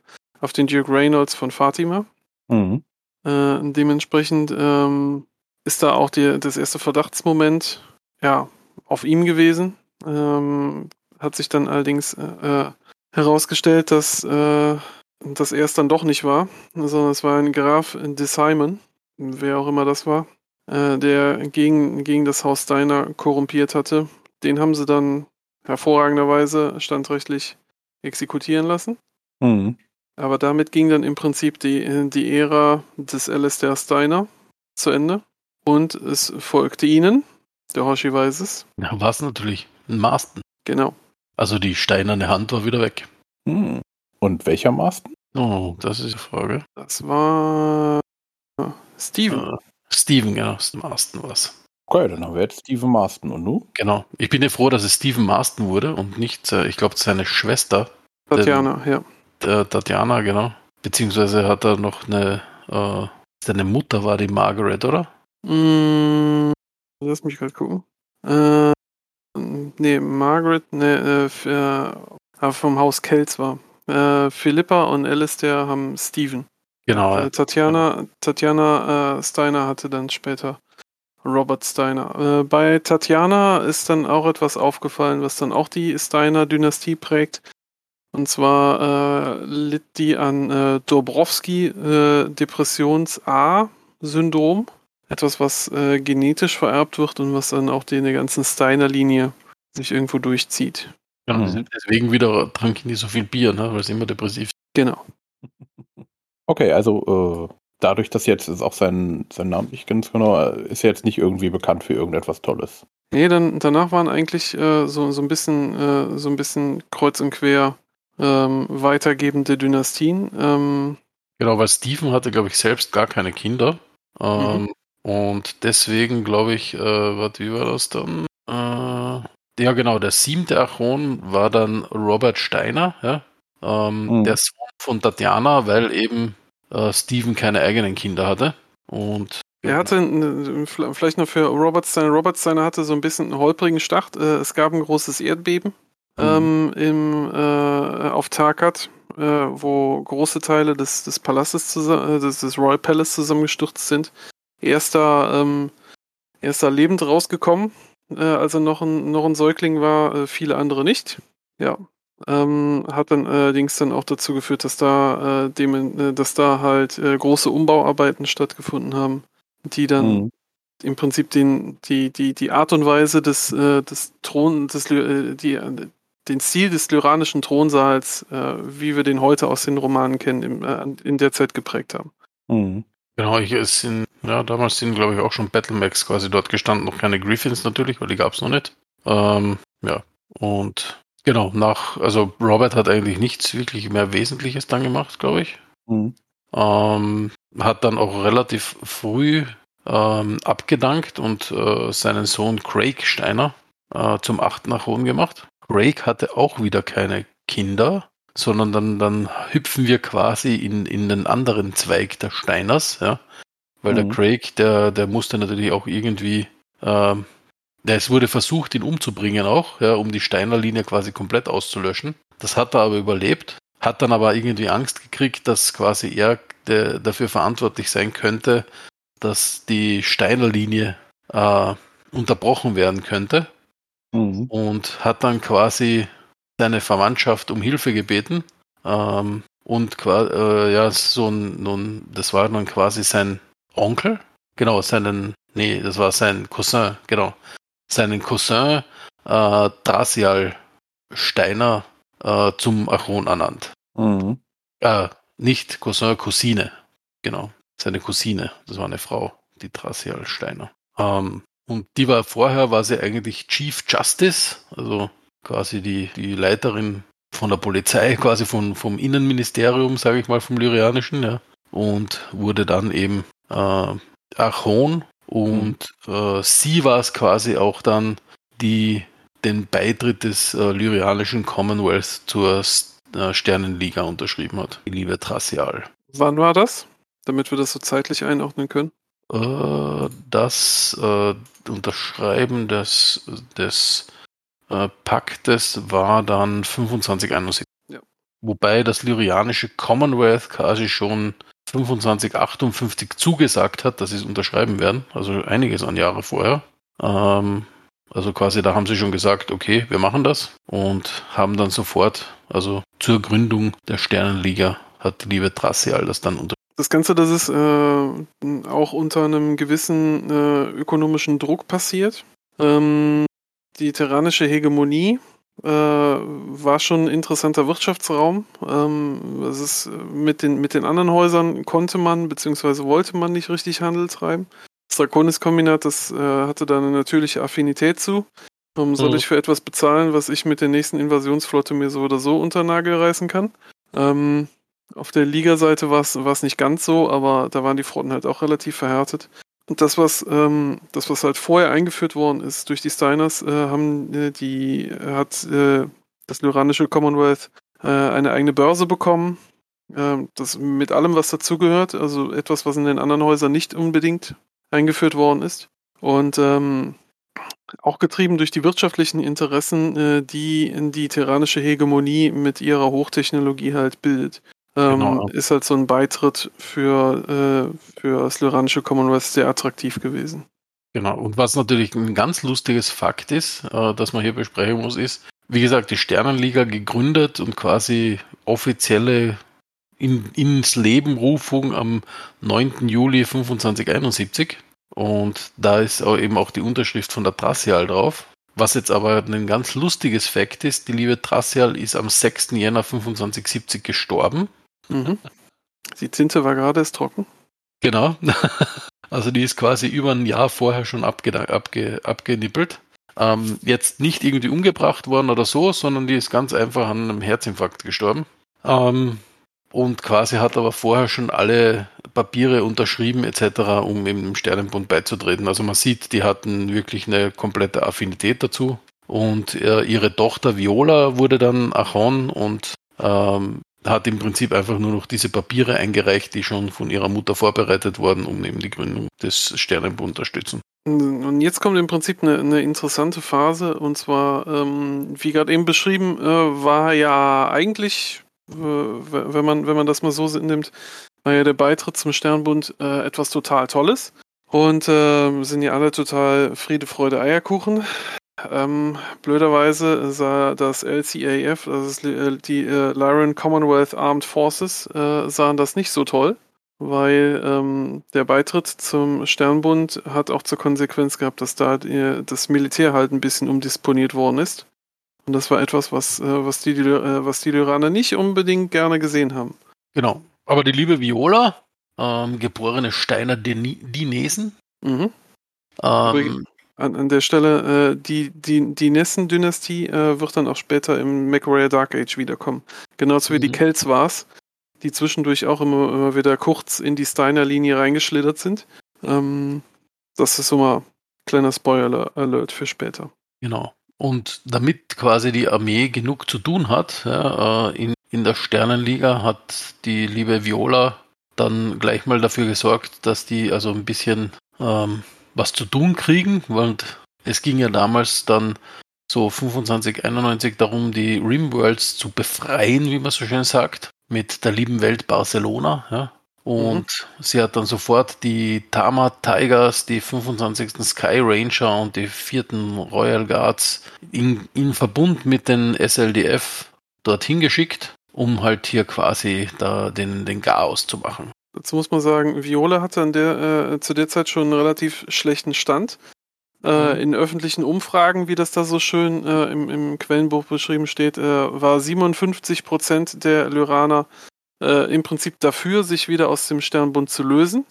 auf den Duke Reynolds von Fatima. Mhm. Äh, dementsprechend ähm, ist da auch die, das erste Verdachtsmoment ja, auf ihm gewesen. Ähm, hat sich dann allerdings äh, äh, herausgestellt, dass, äh, dass er es dann doch nicht war, sondern es war ein Graf de Simon, wer auch immer das war, der gegen, gegen das Haus Steiner korrumpiert hatte. Den haben sie dann hervorragenderweise standrechtlich exekutieren lassen. Mhm. Aber damit ging dann im Prinzip die, die Ära des Alistair Steiner zu Ende. Und es folgte ihnen, der Hoshi weiß es. Ja, war es natürlich. Ein Masten. Genau. Also die steinerne Hand war wieder weg. Mhm. Und welcher Masten? Oh, das ist die Frage. Das war Steven. Äh, Steven, genau. Marston war es. Okay, dann haben wir jetzt Steven Marston. Und nu? Genau. Ich bin ja froh, dass es Steven Marston wurde und nicht, äh, ich glaube, seine Schwester, Tatjana, ja. der Tatjana, genau. Beziehungsweise hat er noch eine, äh, seine Mutter war die Margaret, oder? Mm, lass mich gerade gucken. Äh, nee, Margaret, nee, äh, äh, vom Haus Kelz war. Äh, Philippa und Alistair haben Steven. Genau. Äh, Tatjana, Tatjana äh, Steiner hatte dann später Robert Steiner. Äh, bei Tatjana ist dann auch etwas aufgefallen, was dann auch die Steiner-Dynastie prägt. Und zwar äh, litt die an äh, Dobrowski-Depressions-A-Syndrom. Etwas, was äh, genetisch vererbt wird und was dann auch die in der ganzen Steiner-Linie sich irgendwo durchzieht. genau. Mhm. Deswegen wieder tranken die so viel Bier, ne? weil sie immer depressiv sind. Genau. Okay, also äh, dadurch, dass jetzt ist auch sein, sein Name nicht ganz genau, ist er jetzt nicht irgendwie bekannt für irgendetwas Tolles. Nee, dann danach waren eigentlich äh, so, so ein bisschen äh, so ein bisschen kreuz und quer ähm, weitergebende Dynastien. Ähm, Genau, weil Steven hatte, glaube ich, selbst gar keine Kinder. Ähm, Und deswegen, glaube ich, äh, warte, wie war das dann? Äh, ja, genau, der siebte Archon war dann Robert Steiner, ja? ähm, Mhm. der Sohn von Tatjana, weil eben äh, Steven keine eigenen Kinder hatte. Und er hatte vielleicht noch für Robert Steiner. Robert Steiner hatte so ein bisschen einen holprigen Start. Äh, es gab ein großes Erdbeben ähm, im, äh, auf Tarkat, äh, wo große Teile des, des Palastes zusammen, äh, des, des Royal Palace zusammengestürzt sind. Er ist da, ähm, er ist da lebend rausgekommen. äh, als er noch ein, noch ein Säugling war, äh, viele andere nicht. Ja. Ähm, hat dann allerdings dann auch dazu geführt, dass da, äh, dem, äh, dass da halt äh, große Umbauarbeiten stattgefunden haben, die dann Mhm. im Prinzip den, die, die, die Art und Weise des, äh, des Thron, des, äh, die, äh, den Stil des lyranischen Thronsaals, äh, wie wir den heute aus den Romanen kennen, im, äh, in der Zeit geprägt haben. Mhm. Genau, ich, es sind, ja, damals sind, glaube ich, auch schon Battlemax quasi dort gestanden, noch keine Griffins natürlich, weil die gab es noch nicht. Ähm, ja, und genau, nach, also Robert hat eigentlich nichts wirklich mehr Wesentliches dann gemacht, glaube ich. Mhm. Ähm, hat dann auch relativ früh ähm, abgedankt und äh, seinen Sohn Craig Steiner äh, zum achten Archon gemacht. Craig hatte auch wieder keine Kinder, sondern dann, dann hüpfen wir quasi in, in den anderen Zweig der Steiners, ja. Weil der Mhm. Craig, der, der musste natürlich auch irgendwie, ähm, es wurde versucht, ihn umzubringen auch, ja, um die Steiner-Linie quasi komplett auszulöschen. Das hat er aber überlebt, hat dann aber irgendwie Angst gekriegt, dass quasi er der, dafür verantwortlich sein könnte, dass die Steiner-Linie äh, unterbrochen werden könnte Mhm. und hat dann quasi seine Verwandtschaft um Hilfe gebeten. Ähm, und äh, ja, so ein, nun, das war dann quasi sein Onkel, genau, seinen, nee, das war sein Cousin, genau, seinen Cousin äh, Drasial Steiner äh, zum Archon ernannt. Mhm. Äh, nicht Cousin, Cousine, genau, seine Cousine, das war eine Frau, die Drasial Steiner. Ähm, und die war vorher, war sie eigentlich Chief Justice, also quasi die, die Leiterin von der Polizei, quasi von, vom Innenministerium, sage ich mal, vom Lyrianischen, ja. Und wurde dann eben äh, Archon und äh, sie war es quasi auch dann, die den Beitritt des äh, Lyrianischen Commonwealth zur äh, Sternenliga unterschrieben hat, die liebe Trassial. Wann war das? Damit wir das so zeitlich einordnen können. Äh, das äh, Unterschreiben des, des äh, Paktes war dann 2571. Ja. Wobei das Lyrianische Commonwealth quasi schon 2558 zugesagt hat, dass sie es unterschreiben werden, also einiges an Jahre vorher. Ähm, also quasi da haben sie schon gesagt, okay, wir machen das und haben dann sofort, also zur Gründung der Sternenliga hat die liebe Trassial das dann unterschrieben. Das Ganze, das ist äh, auch unter einem gewissen äh, ökonomischen Druck passiert. Ähm, die terranische Hegemonie äh, war schon ein interessanter Wirtschaftsraum. Ähm, das ist, äh, mit, den, mit den anderen Häusern konnte man bzw. wollte man nicht richtig Handel treiben. Das Draconis-Kombinat, das äh, hatte da eine natürliche Affinität zu. Ähm, soll Mhm. ich für etwas bezahlen, was ich mit der nächsten Invasionsflotte mir so oder so unter Nagel reißen kann? Ähm, auf der Liga-Seite war es nicht ganz so, aber da waren die Fronten halt auch relativ verhärtet. Das, was, ähm, das, was halt vorher eingeführt worden ist durch die Steiners, äh, haben äh, die, hat äh, das Lyranische Commonwealth äh, eine eigene Börse bekommen. Ähm, das mit allem, was dazugehört, also etwas, was in den anderen Häusern nicht unbedingt eingeführt worden ist. Und ähm, auch getrieben durch die wirtschaftlichen Interessen, äh, die die terranische Hegemonie mit ihrer Hochtechnologie halt bildet. Ähm, Genau. Ist halt so ein Beitritt für, äh, für das Lyranische Commonwealth sehr attraktiv gewesen. Genau, und was natürlich ein ganz lustiges Fakt ist, äh, das man hier besprechen muss, ist, wie gesagt, die Sternenliga gegründet und quasi offizielle in, ins Leben Rufung am 9. Juli 2571. Und da ist auch eben auch die Unterschrift von der Trassial drauf. Was jetzt aber ein ganz lustiges Fakt ist, die liebe Trassial ist am 6. Jänner 2570 gestorben. Mhm. Die Tinte war gerade erst trocken. Genau. Also die ist quasi über ein Jahr vorher schon abge abge abgenippelt. Ähm, jetzt nicht irgendwie umgebracht worden oder so, sondern die ist ganz einfach an einem Herzinfarkt gestorben. Ähm, und quasi hat aber vorher schon alle Papiere unterschrieben etc., um dem Sternenbund beizutreten. Also man sieht, die hatten wirklich eine komplette Affinität dazu. Und äh, ihre Tochter Viola wurde dann Achon und ähm, hat im Prinzip einfach nur noch diese Papiere eingereicht, die schon von ihrer Mutter vorbereitet wurden, um eben die Gründung des Sternenbund unterstützen. Und jetzt kommt im Prinzip eine, eine interessante Phase, und zwar, ähm, wie gerade eben beschrieben, äh, war ja eigentlich, äh, wenn, man, wenn man das mal so nimmt, war ja der Beitritt zum Sternbund äh, etwas total Tolles. Und äh, sind ja alle total Friede, Freude, Eierkuchen. Ähm, blöderweise sah das LCAF, das ist äh, die äh, Lyran Commonwealth Armed Forces, äh, sahen das nicht so toll, weil ähm, der Beitritt zum Sternbund hat auch zur Konsequenz gehabt, dass da die, das Militär halt ein bisschen umdisponiert worden ist. Und das war etwas, was, äh, was, die, äh, was die Lyraner nicht unbedingt gerne gesehen haben. Genau. Aber die liebe Viola, ähm, geborene Steiner Dinesen, Mhm. ähm, An, an der Stelle, äh, die, die, die Nessen-Dynastie äh, wird dann auch später im MacWarrior Dark Age wiederkommen. Genauso wie die Mhm. Kelts war's, die zwischendurch auch immer, immer wieder kurz in die Steiner-Linie reingeschlittert sind. Ähm, das ist so mal kleiner Spoiler-Alert für später. Genau. Und damit quasi die Armee genug zu tun hat, ja, äh, in, in der Sternenliga hat die liebe Viola dann gleich mal dafür gesorgt, dass die also ein bisschen ähm, was zu tun kriegen, weil es ging ja damals dann so 25, 91 darum, die Rimworlds zu befreien, wie man so schön sagt, mit der lieben Welt Barcelona. Ja. Und sie hat dann sofort die Tama Tigers, die 25. Sky Ranger und die vierten Royal Guards in, in Verbund mit den SLDF dorthin geschickt, um halt hier quasi da den, den Chaos zu machen. Dazu muss man sagen, Viola hatte an der, äh, zu der Zeit schon einen relativ schlechten Stand. Äh, Mhm. In öffentlichen Umfragen, wie das da so schön äh, im, im Quellenbuch beschrieben steht, äh, war 57 Prozent der Lyraner äh, im Prinzip dafür, sich wieder aus dem Sternbund zu lösen.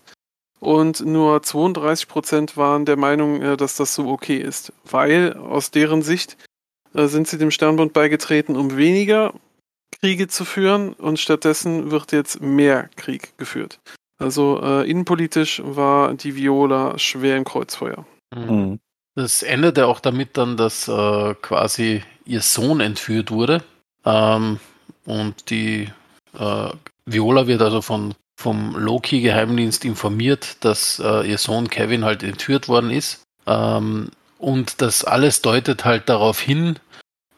Und nur 32 Prozent waren der Meinung, äh, dass das so okay ist. Weil aus deren Sicht sind sie dem Sternbund beigetreten, um weniger Kriege zu führen und stattdessen wird jetzt mehr Krieg geführt. Also äh, innenpolitisch war die Viola schwer im Kreuzfeuer. Mhm. Das endete auch damit dann, dass äh, quasi ihr Sohn entführt wurde. Ähm, und die äh, Viola wird also von, vom Loki-Geheimdienst informiert, dass äh, ihr Sohn Kevin halt entführt worden ist. Ähm, und das alles deutet halt darauf hin,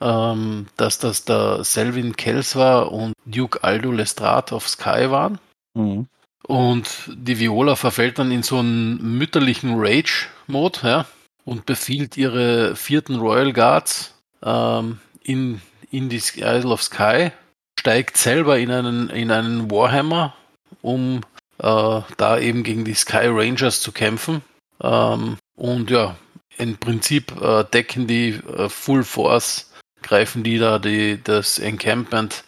ähm, dass das der Selvin Kells war und Duke Aldo Lestrade of Sky waren. Mhm. Und die Viola verfällt dann in so einen mütterlichen Rage-Mode, ja, und befiehlt ihre vierten Royal Guards ähm, in, in die Isle of Sky, steigt selber in einen, in einen Warhammer, um äh, da eben gegen die Sky Rangers zu kämpfen. Ähm, und ja, im Prinzip äh, decken die äh, Full Force, greifen die da die, das Encampment,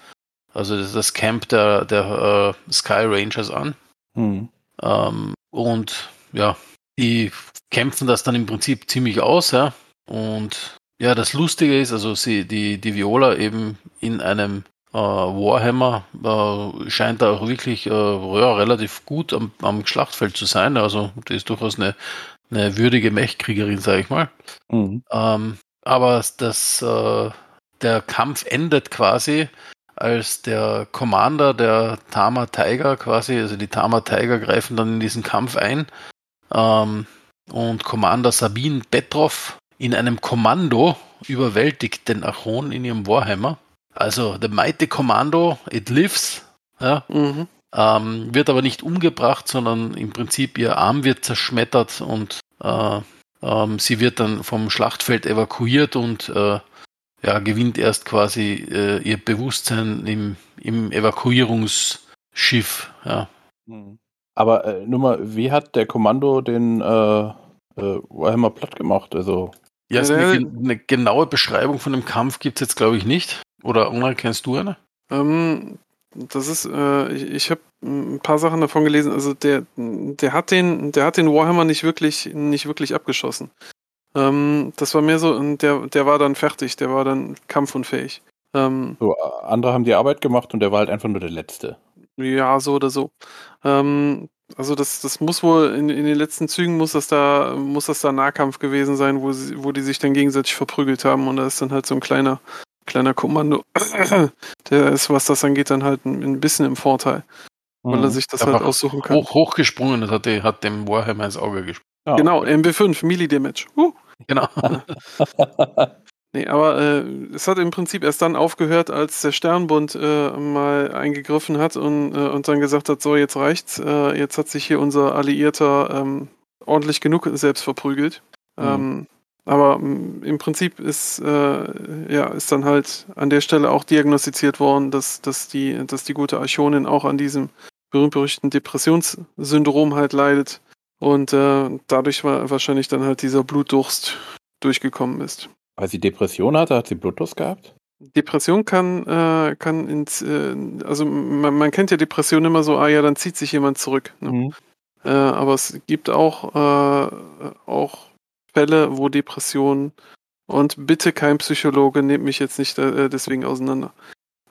also das, Camp der, der äh, Sky Rangers an. Mhm. Ähm, und ja, die kämpfen das dann im Prinzip ziemlich aus, ja. Und ja, das Lustige ist, also sie, die, die Viola eben in einem äh, Warhammer äh, scheint da auch wirklich äh, ja, relativ gut am, am Schlachtfeld zu sein. Also die ist durchaus eine, eine würdige Mechkriegerin, sage ich mal. Mhm. Ähm, aber das, äh, der Kampf endet quasi, als der Commander der Tama Tiger quasi, also die Tama Tiger greifen dann in diesen Kampf ein ähm, und Commander Sabine Petrov in einem Kommando überwältigt den Achon in ihrem Warhammer. Also the mighty Commando, it lives, ja, Mhm. ähm, wird aber nicht umgebracht, sondern im Prinzip ihr Arm wird zerschmettert und äh, ähm, sie wird dann vom Schlachtfeld evakuiert und äh, ja, gewinnt erst quasi äh, ihr Bewusstsein im, im Evakuierungsschiff. Ja. Mhm. Aber äh, nur mal, wie hat der Kommando den äh, äh, Warhammer platt gemacht? Also, Ja, also eine, gen- eine genaue Beschreibung von dem Kampf gibt es jetzt, glaube ich, nicht. Oder Ungar, kennst du eine? Ähm, das ist, äh, ich, ich habe ein paar Sachen davon gelesen. Also der, der hat den, der hat den Warhammer nicht wirklich, nicht wirklich abgeschossen. Ähm, das war mehr so, der, der war dann fertig, der war dann kampfunfähig. Ähm, so, andere haben die Arbeit gemacht und der war halt einfach nur der Letzte. Ja, so oder so. Ähm, also das, das muss wohl in, in den letzten Zügen muss das da, muss das da Nahkampf gewesen sein, wo sie, wo die sich dann gegenseitig verprügelt haben und da ist dann halt so ein kleiner, kleiner Kommando. Der ist, was das angeht, dann halt ein, ein bisschen im Vorteil, weil er Mhm. sich das halt aussuchen kann. Hoch, hochgesprungen und hat, die- hat dem Warhammer ins Auge gesprungen. Ja. Genau, MB5, Melee Damage. Uh. Genau. Nee, aber äh, es hat im Prinzip erst dann aufgehört, als der Sternbund äh, mal eingegriffen hat und, äh, und dann gesagt hat, so jetzt reicht's, äh, jetzt hat sich hier unser alliierter ähm, ordentlich genug selbst verprügelt. Mhm. Ähm, aber mm, im Prinzip ist, äh, ja, ist dann halt an der Stelle auch diagnostiziert worden, dass, dass, die, dass die gute Archonin auch an diesem berühmt-berüchtigten Depressionssyndrom halt leidet und äh, dadurch war wahrscheinlich dann halt dieser Blutdurst durchgekommen ist. Weil sie Depression hatte, hat sie Blutdurst gehabt? Depression kann, äh, kann ins, äh, also man, man kennt ja Depression immer so, ah ja, dann zieht sich jemand zurück. Ne? Mhm. Äh, aber es gibt auch, äh, auch Fälle, wo Depression und bitte kein Psychologe, nehmt mich jetzt nicht äh, deswegen auseinander,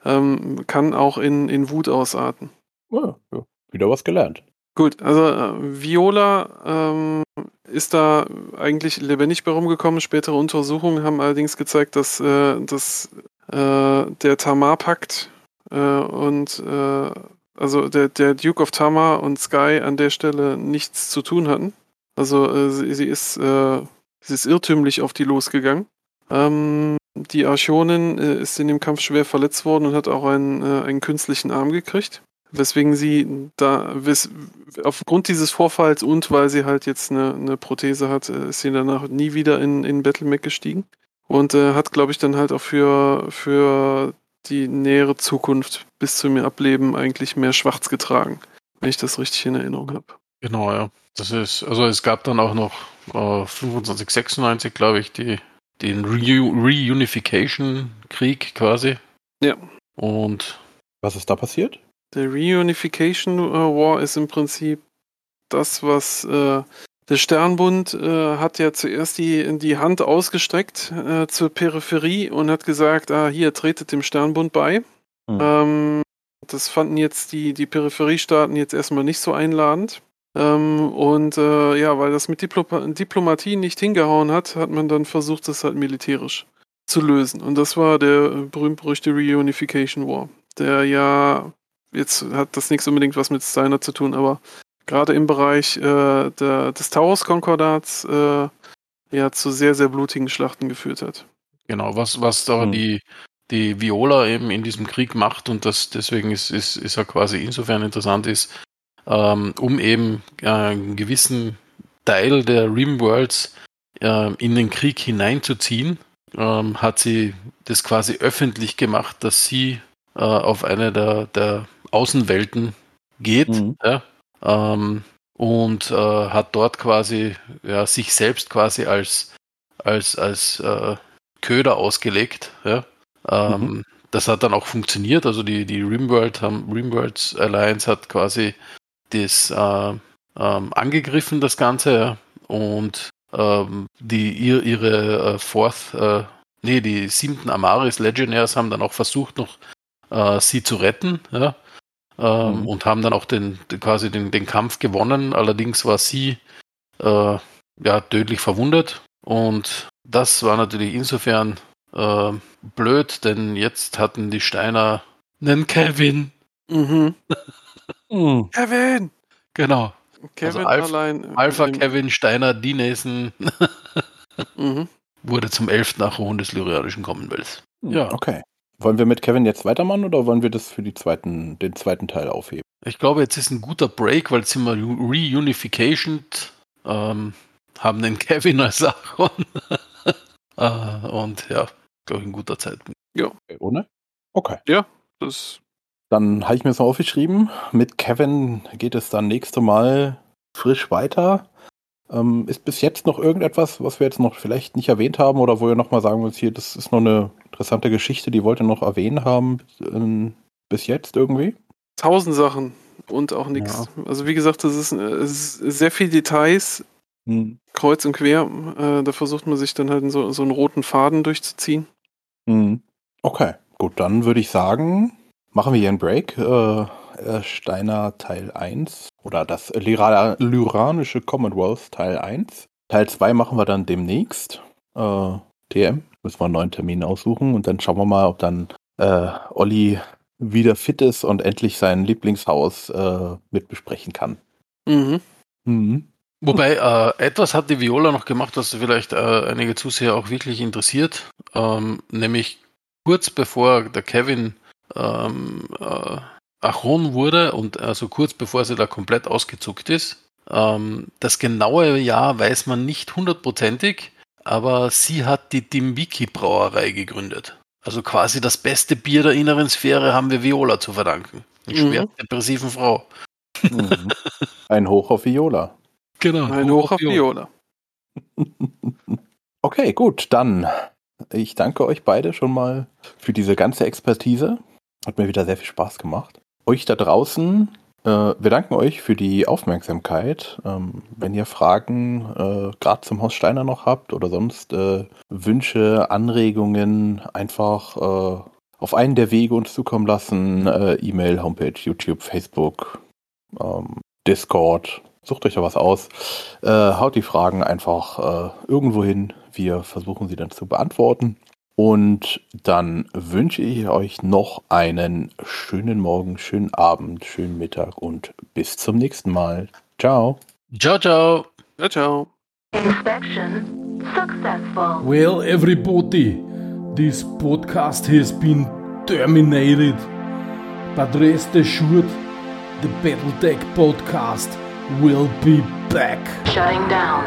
ähm, kann auch in, in Wut ausarten. Ja, ja. Wieder was gelernt. Gut, also äh, Viola ähm, ist da eigentlich lebendig bei rumgekommen. Spätere Untersuchungen haben allerdings gezeigt, dass, äh, dass äh, der Tamar-Pakt äh, und äh, also der, der Duke of Tamar und Sky an der Stelle nichts zu tun hatten. Also äh, sie, sie, ist, äh, sie ist irrtümlich auf die losgegangen. Ähm, die Archonin äh, ist in dem Kampf schwer verletzt worden und hat auch einen, äh, einen künstlichen Arm gekriegt. Weswegen sie da, wes, aufgrund dieses Vorfalls und weil sie halt jetzt eine, eine Prothese hat, äh, ist sie danach nie wieder in, in Battlemech gestiegen. Und äh, hat, glaube ich, dann halt auch für, für die nähere Zukunft bis zu mir Ableben eigentlich mehr schwarz getragen, wenn ich das richtig in Erinnerung habe. Genau, ja. Das ist, also es gab dann auch noch äh, 25, 96, glaube ich, die, den Reu- Reunification-Krieg quasi. Ja. Und Was ist da passiert? Der Reunification äh, War ist im Prinzip das, was äh, der Sternbund äh, hat ja zuerst die, die Hand ausgestreckt äh, zur Peripherie und hat gesagt, ah, hier tretet dem Sternbund bei. Mhm. Ähm, das fanden jetzt die, die Peripheriestaaten jetzt erstmal nicht so einladend. Ähm, und äh, ja, weil das mit Diplo Diplomatie nicht hingehauen hat, hat man dann versucht, das halt militärisch zu lösen. Und das war der berühmt-berüchtigte Reunification War, der ja jetzt hat das nichts unbedingt was mit Steiner zu tun, aber gerade im Bereich äh, der, des Taurus-Konkordats äh, ja zu sehr, sehr blutigen Schlachten geführt hat. genau, was, was da Hm. die, die Viola eben in diesem Krieg macht und das deswegen ist, ist, ist er quasi insofern interessant ist, ähm, um eben äh, einen gewissen Teil der Rimworlds äh, in den Krieg hineinzuziehen, ähm, hat sie das quasi öffentlich gemacht, dass sie äh, auf eine der, der Außenwelten geht Mhm. ja, ähm, und äh, hat dort quasi ja, sich selbst quasi als, als, als äh, Köder ausgelegt. Ja. Ähm, Mhm. Das hat dann auch funktioniert. Also die, die Rimworld haben, Rimworlds Alliance hat quasi das äh, ähm, angegriffen, das Ganze. Und ähm, die ihr, ihre äh, Fourth, äh, nee, die siebten Amaris Legionnaires haben dann auch versucht, noch äh, sie zu retten, ja. Ähm, Mhm. Und haben dann auch den, quasi den, den Kampf gewonnen. Allerdings war sie äh, ja tödlich verwundet. Und das war natürlich insofern äh, blöd, denn jetzt hatten die Steiner einen Kevin. Mhm. Mhm. Kevin! Genau. Kevin Alpha- allein. Alpha Kevin Steiner Dinesen Mhm. wurde zum 11. Archon des Lyrianischen Commonwealths. Ja. Okay. Wollen wir mit Kevin jetzt weitermachen oder wollen wir das für die zweiten, den zweiten Teil aufheben? Ich glaube, jetzt ist ein guter Break, weil jetzt sind wir reunification, ähm, haben den Kevin als Archon. äh, und ja, glaube ich, ein guter Zeitpunkt. Okay, ohne? Okay. Das, Dann habe ich mir das mal aufgeschrieben. Mit Kevin geht es dann nächste Mal frisch weiter. Ähm, ist bis jetzt noch irgendetwas, was wir jetzt noch vielleicht nicht erwähnt haben oder wo ihr nochmal sagen wollt, hier, das ist noch eine interessante Geschichte, die wollt ihr noch erwähnen haben ähm, bis jetzt irgendwie? tausend Sachen und auch nichts. Also wie gesagt, das ist, ist sehr viel Details, Hm. kreuz und quer. Äh, da versucht man sich dann halt so, so einen roten Faden durchzuziehen. Hm. Okay, gut, dann würde ich sagen, machen wir hier einen Break. Äh, äh, Steiner Teil 1 oder das Lyra Lyranische Commonwealth Teil 1. Teil 2 machen wir dann demnächst. Äh, TM, müssen wir einen neuen Termin aussuchen und dann schauen wir mal, ob dann äh, Olli wieder fit ist und endlich sein Lieblingshaus äh, mit besprechen kann. Mhm. Mhm. Wobei, äh, etwas hat die Viola noch gemacht, was vielleicht äh, einige Zuseher auch wirklich interessiert. Ähm, nämlich kurz bevor der Kevin ähm, äh, Achron wurde und also kurz bevor sie da komplett ausgezuckt ist, Ähm, das genaue Jahr weiß man nicht hundertprozentig, aber sie hat die Dimwiki Brauerei gegründet. Also quasi das beste Bier der inneren Sphäre haben wir Viola zu verdanken. Einer Mhm. schwer depressiven Frau. Mhm. Ein Hoch auf Viola. Genau. Ein Hoch auf Viola. Okay, gut, dann. Ich danke euch beide schon mal für diese ganze Expertise. Hat mir wieder sehr viel Spaß gemacht. Euch da draußen, äh, wir danken euch für die Aufmerksamkeit. Ähm, wenn ihr Fragen äh, gerade zum Haus Steiner noch habt oder sonst äh, Wünsche, Anregungen, einfach äh, auf einen der Wege uns zukommen lassen. Äh, E-Mail, Homepage, YouTube, Facebook, ähm, Discord. Sucht euch da was aus. Äh, haut die Fragen einfach irgendwo hin. Wir versuchen sie dann zu beantworten. Und dann wünsche ich euch noch einen schönen Morgen, schönen Abend, schönen Mittag und bis zum nächsten Mal. Ciao. Ciao, ciao. Ciao, ciao. Inspection successful. Well, everybody, this podcast has been terminated. But rest assured, the Battletech podcast will be back. Shutting down.